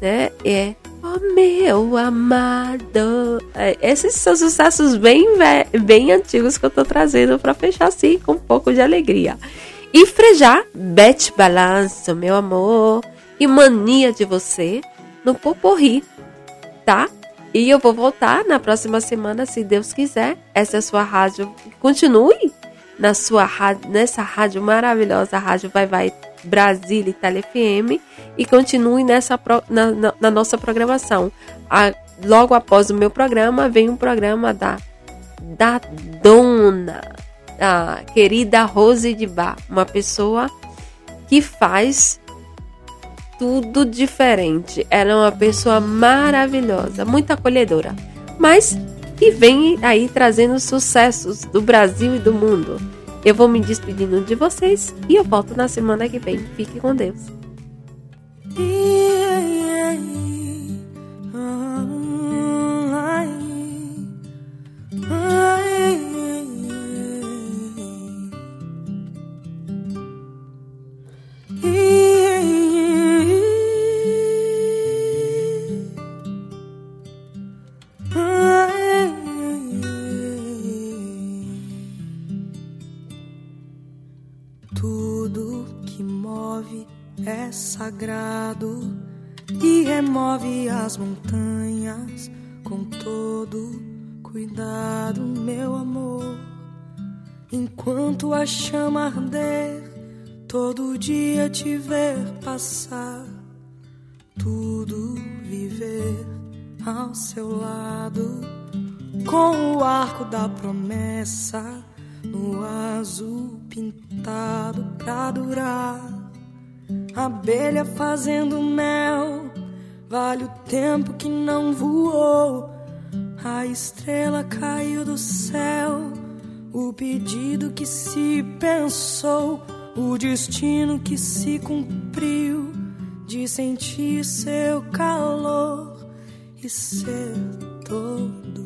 né? É Oh meu amado. É, esses são sucessos bem, bem antigos que eu tô trazendo para fechar assim com um pouco de alegria. E frejar Bete Balanço, meu amor, e Mania de Você no Poporri, tá? E eu vou voltar na próxima semana, se Deus quiser. Essa é a sua rádio. Continue na sua rádio, nessa rádio maravilhosa, Rádio Vai Vai Brasília Itália FM. E continue nessa, na, na, na nossa programação. A, logo após o meu programa, vem um programa da, da dona, a querida Rose de Bar, uma pessoa que faz tudo diferente. Ela é uma pessoa maravilhosa, muito acolhedora, mas que vem aí trazendo sucessos do Brasil e do mundo. Eu vou me despedindo de vocês e eu volto na semana que vem. Fique com Deus. Tudo que move é sagrado e remove as montanhas com todo cuidado, meu amor. Enquanto a chama arder, todo dia te ver passar, tudo viver ao seu lado, com o arco da promessa no azul pintado pra durar. Abelha fazendo mel, vale o tempo que não voou. A estrela caiu do céu, o pedido que se pensou, o destino que se cumpriu de sentir seu calor e ser todo.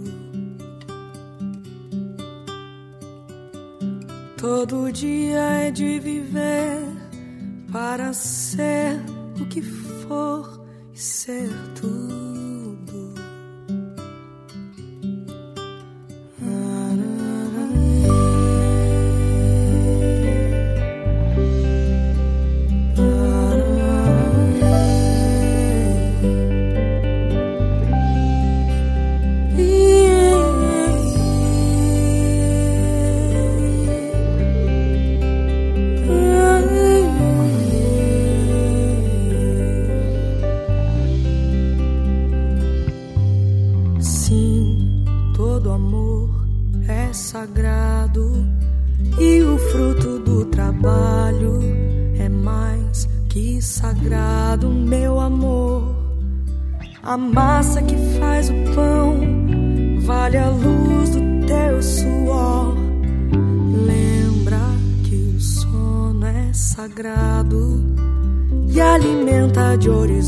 Todo dia é de viver para ser o que for e ser tudo.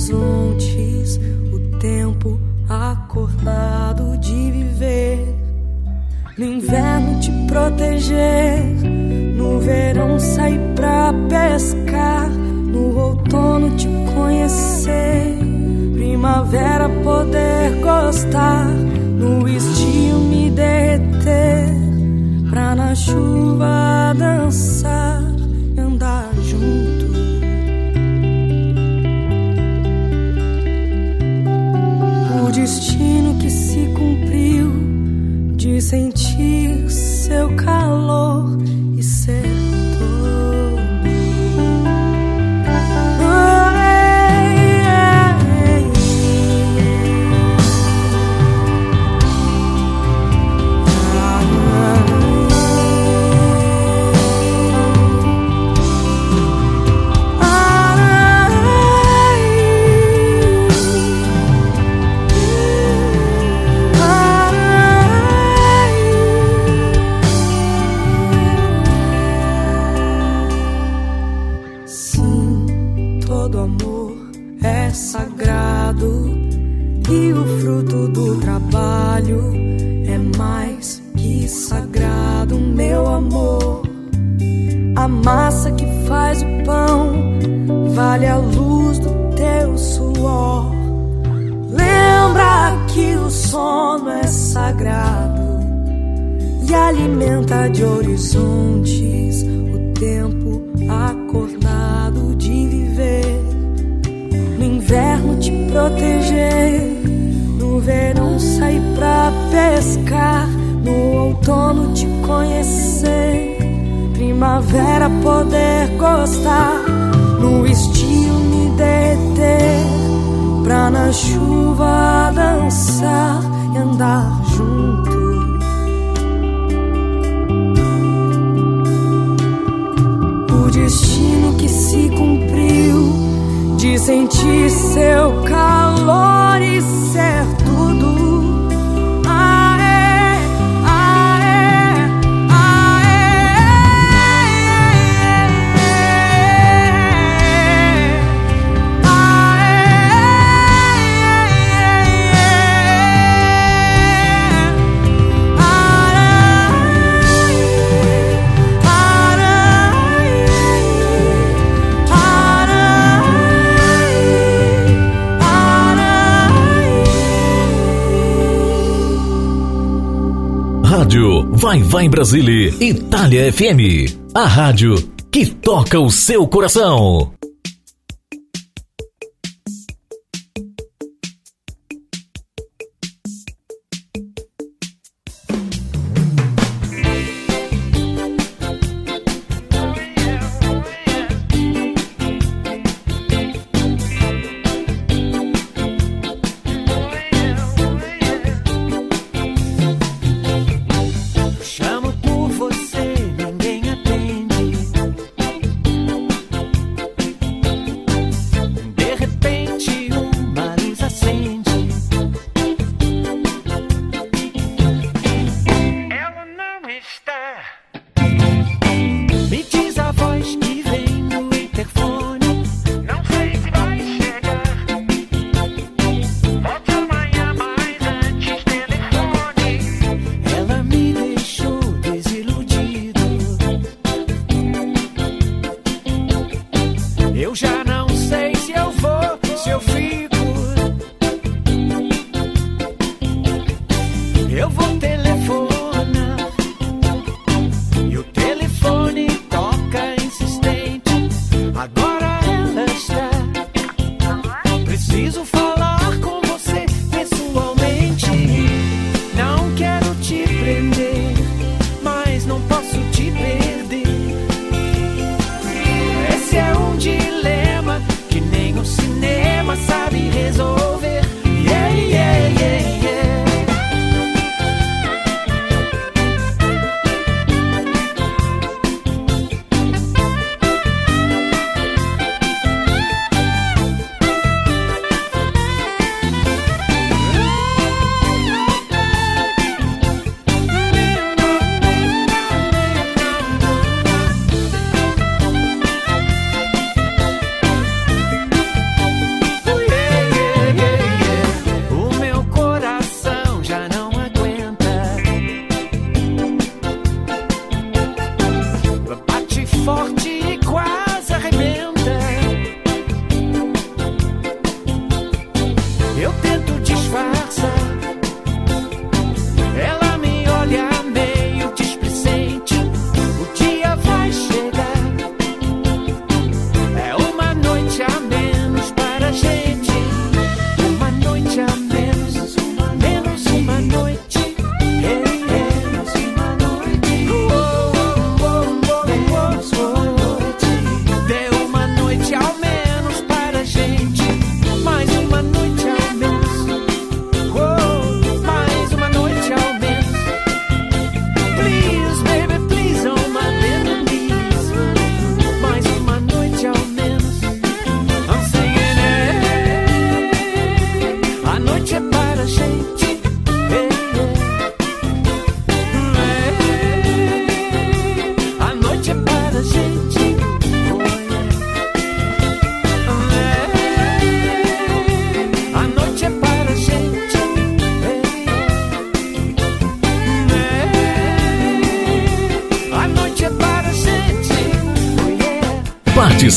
Horizontes o tempo acordado Brasília, Itália FM, a rádio que toca o seu coração.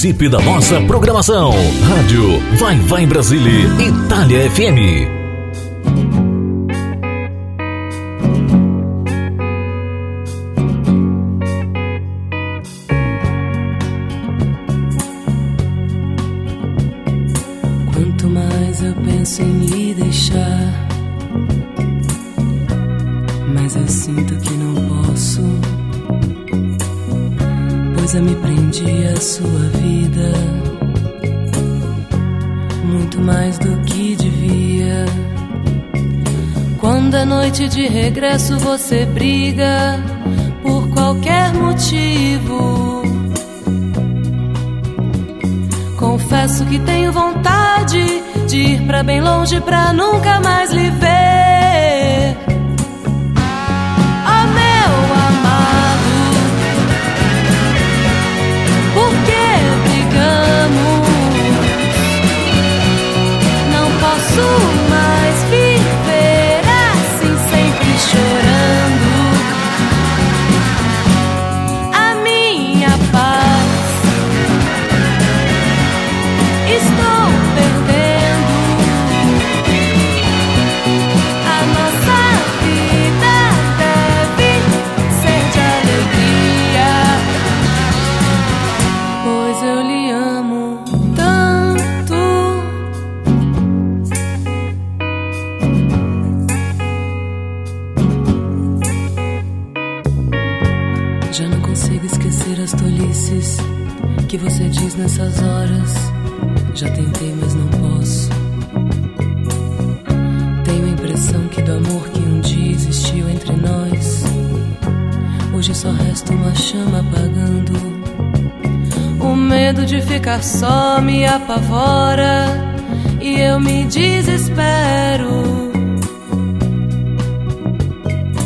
Participe da nossa programação. Rádio Vai Vai Brasília, Itália FM. Regresso você briga por qualquer motivo. Confesso que tenho vontade de ir pra bem longe pra nunca mais lhe ver. Oh, meu amado, por que brigamos? Não posso me apavora e eu me desespero.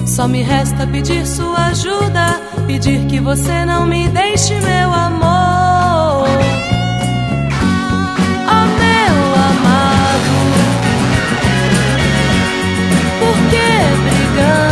Só me resta pedir sua ajuda, pedir que você não me deixe, meu amor. Oh, meu amado, por que brigamos?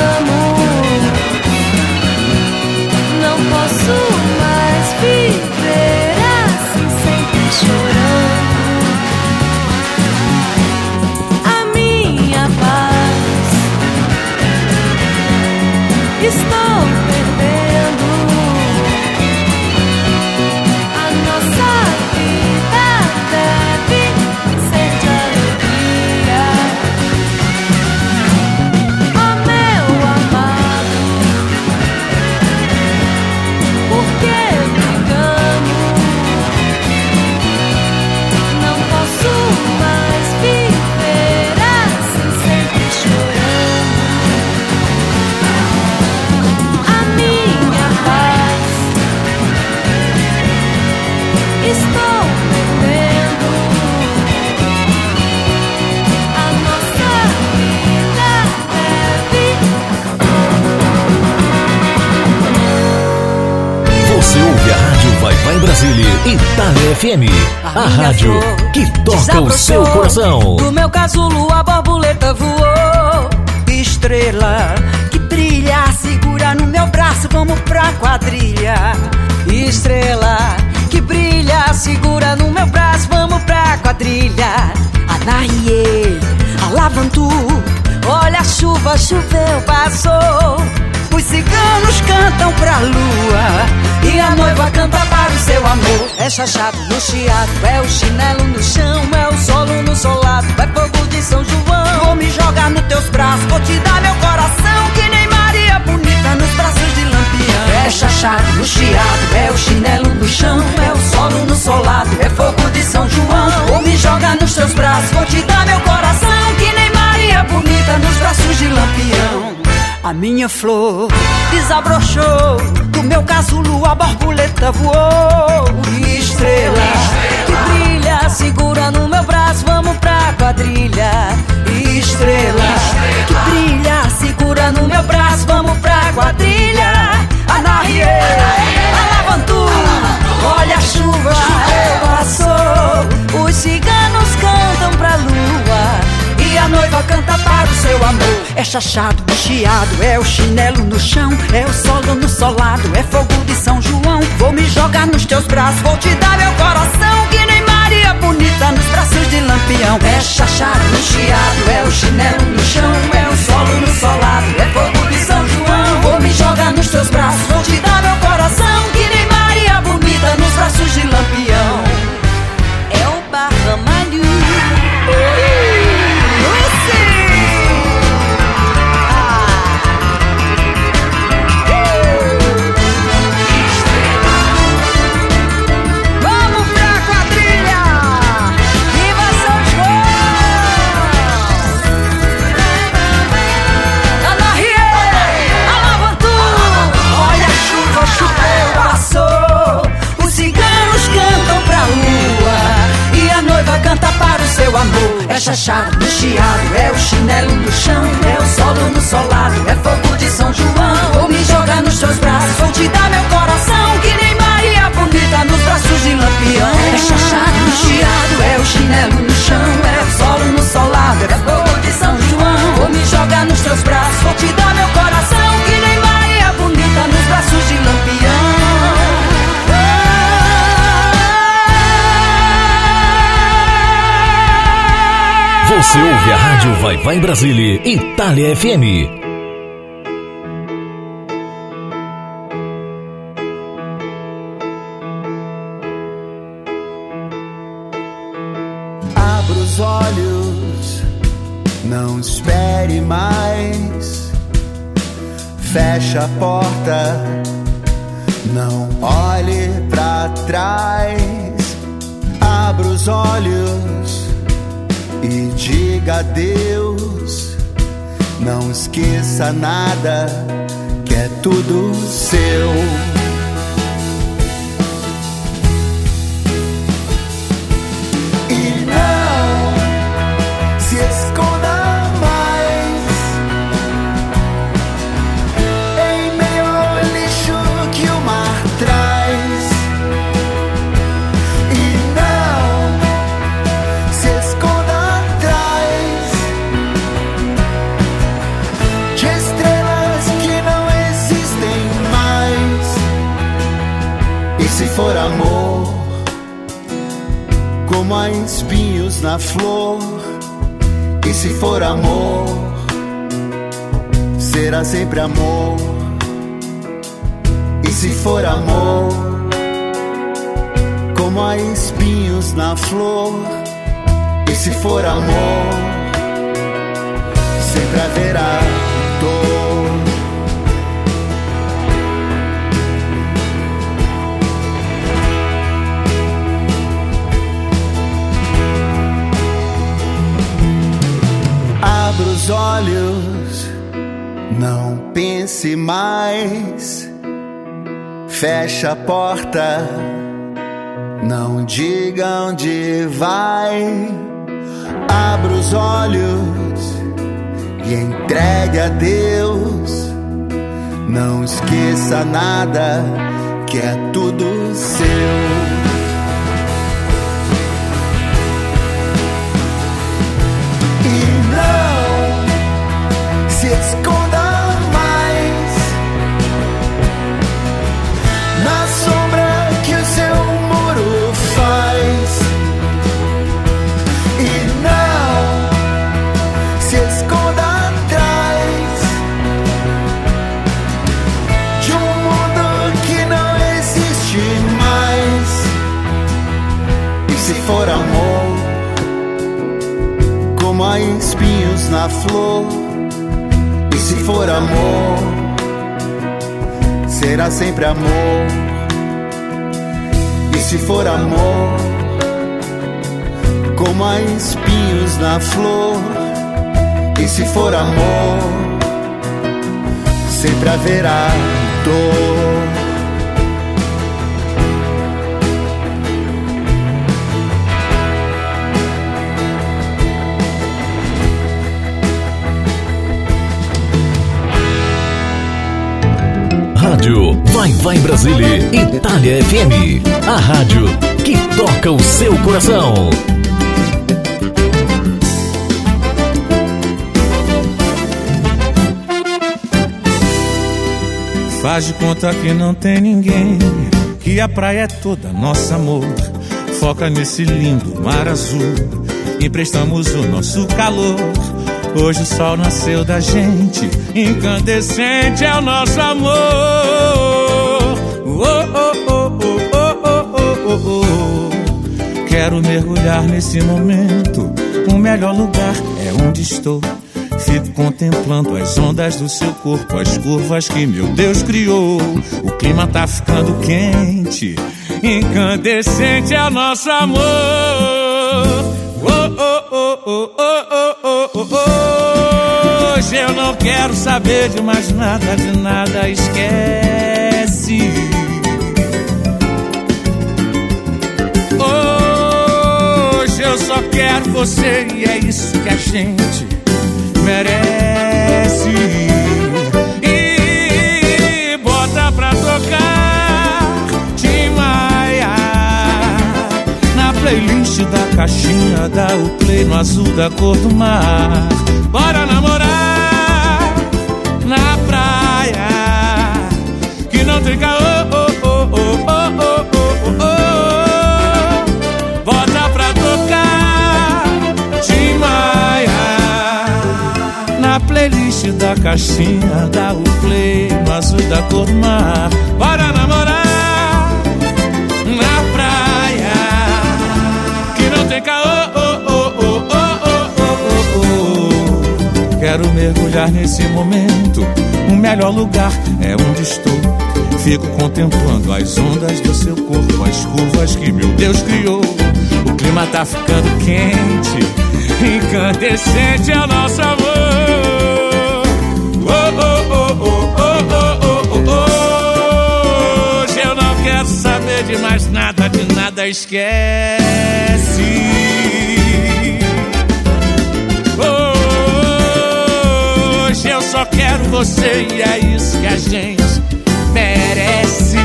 FM. A rádio que toca o seu coração. Do meu casulo a borboleta voou. Estrela que brilha, segura no meu braço, vamos pra quadrilha. Estrela que brilha, segura no meu braço, vamos pra quadrilha. Anaie, Alavantu, olha a chuva, choveu, passou. Os ciganos cantam pra lua e a noiva canta para o seu amor. É chachado no chiado, é o chinelo no chão, é o solo no solado, é fogo de São João. Vou me jogar nos teus braços, vou te dar meu coração, que nem Maria Bonita nos braços de Lampião. É chachado no chiado, é o chinelo no chão, é o solo no solado, é fogo de São João. Vou me jogar nos teus braços, vou te dar meu coração, que nem Maria Bonita nos braços de Lampião. A minha flor desabrochou Do meu casulo a borboleta voou. E estrela que brilha Segura no meu braço, vamos pra quadrilha. E estrela que brilha Segura no meu braço, vamos pra quadrilha. Anarie, Alavantu Olha a chuva, passou Os ciganos a noiva canta para o seu amor. É chachado, chiado, é o chinelo no chão É o solo no solado, é fogo de São João. Vou me jogar nos teus braços, vou te dar meu coração Que nem Maria Bonita nos braços de Lampião. É chachado, chiado, é o chinelo no chão É o solo no solado, é fogo de São João. Vou me jogar nos teus braços, vou te dar meu coração Que nem Maria Bonita nos braços de Lampião é chachado no chiado, é o chinelo no chão, é o solo no solado, é fogo de São João. Vou me jogar nos teus braços, vou te dar meu coração, que nem Maria bonita nos braços de lampião. É chachado no chiado, é o chinelo no chão, é o solo no solado, é fogo de São João. Vou me jogar nos teus braços, vou te dar meu coração, Você ouve a Rádio Vai Vai Brasília, Itália FM. Abra os olhos, não espere mais. Fecha a porta, não olhe pra trás. Abra os olhos e diga adeus. Não esqueça nada, que é tudo seu. Como há espinhos na flor. E se for amor, será sempre amor. E se for amor, como há espinhos na flor. E se for amor, sempre haverá Os olhos, não pense mais. Fecha a porta, não diga onde vai. Abra os olhos e entregue a Deus. Não esqueça nada, que é tudo seu. Na flor. E se for amor, será sempre amor. E se for amor, como há espinhos na flor. E se for amor, sempre haverá dor. Rádio Vai Vai Brasília, Itália FM. A rádio que toca o seu coração. Faz de conta que não tem ninguém, que a praia é toda nosso amor. Foca nesse lindo mar azul, emprestamos o nosso calor. Hoje o sol nasceu da gente, incandescente é o nosso amor. Quero mergulhar nesse momento. O melhor lugar é onde estou. Fico contemplando as ondas do seu corpo, as curvas que meu Deus criou. O clima tá ficando quente, incandescente é o nosso amor. Hoje eu não quero saber de mais nada, de nada, esquece. Hoje eu só quero você e é isso que a gente merece. Playlist da caixinha, dá o play no azul da cor do mar. Bora namorar na praia que não tem caô. Bota pra tocar Tim Maia na playlist da caixinha, dá o play no azul da cor do mar. Nesse momento. O melhor lugar é onde estou. Fico contemplando as ondas do seu corpo, as curvas que meu Deus criou. O clima tá ficando quente, incandescente é o nosso amor. Oh, oh, oh, oh, oh, oh, oh, oh. Hoje eu não quero saber de mais nada, de nada esquece. Quero você e é isso que a gente merece.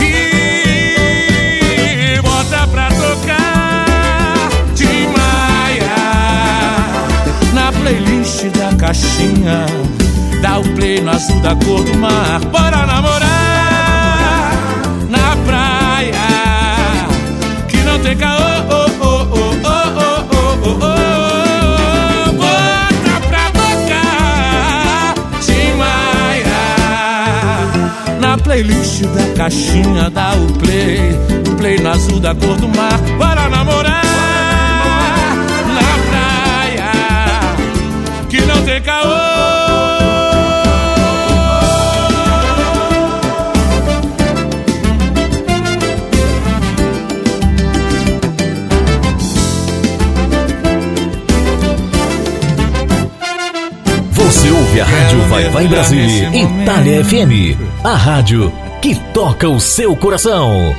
E bota pra tocar Tim Maia na playlist da caixinha. Dá o play no azul da cor do mar. Bora namorar playlist da caixinha. Dá o play, play no azul da cor do mar. Bora namorar na praia que não tem caô. Você ouve a Rádio Vai Vai Brasília, Itália FM. A rádio que toca o seu coração.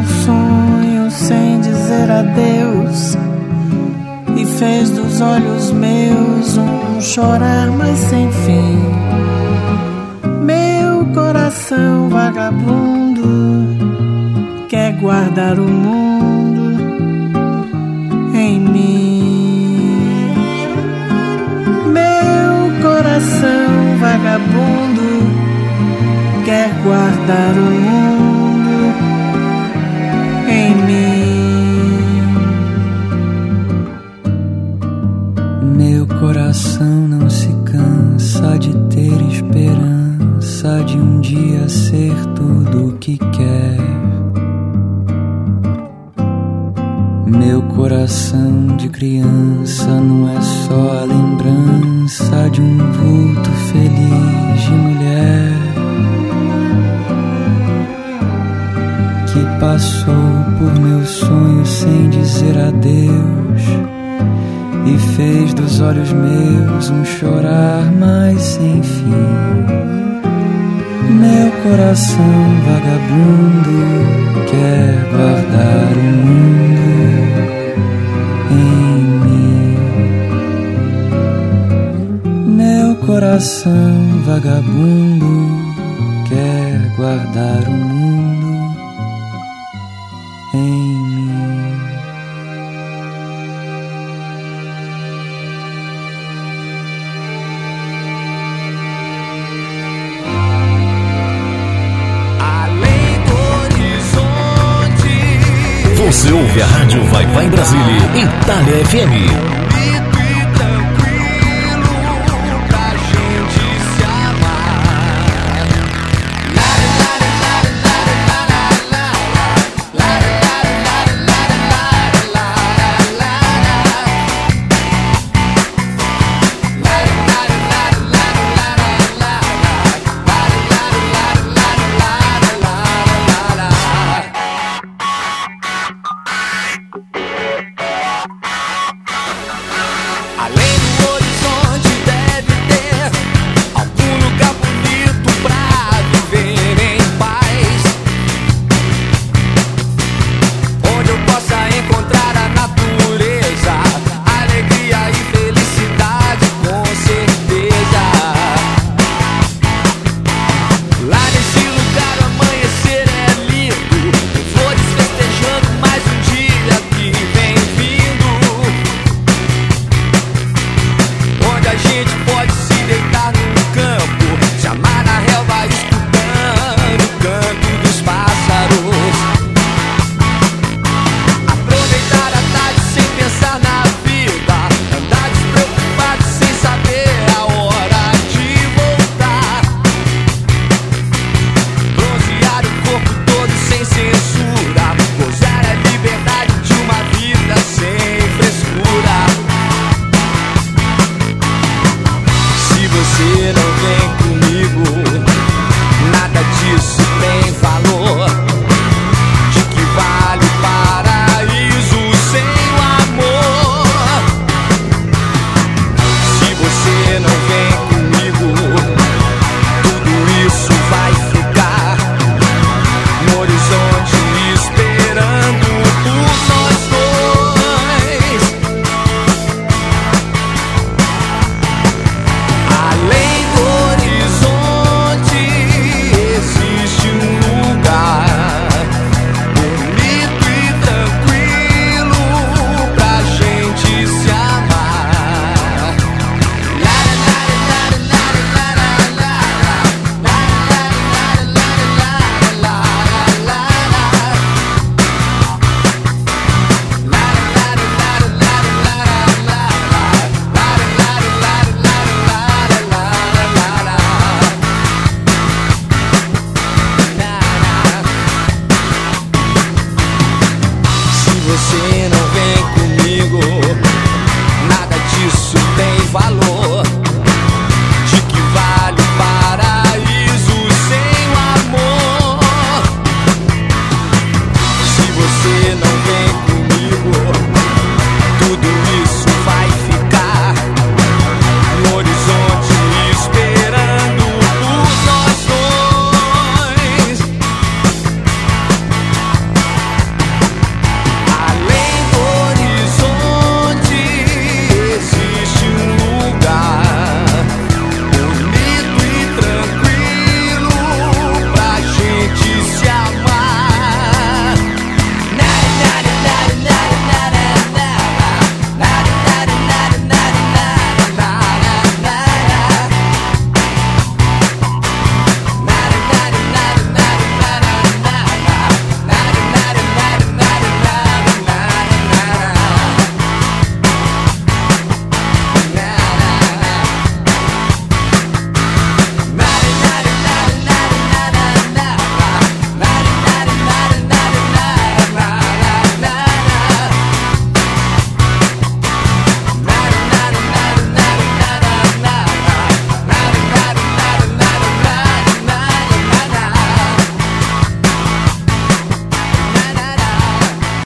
Meu sonho sem dizer adeus e fez dos olhos meus um chorar, mas sem fim. Meu coração vagabundo quer guardar o mundo coração Brasília, Itália FM.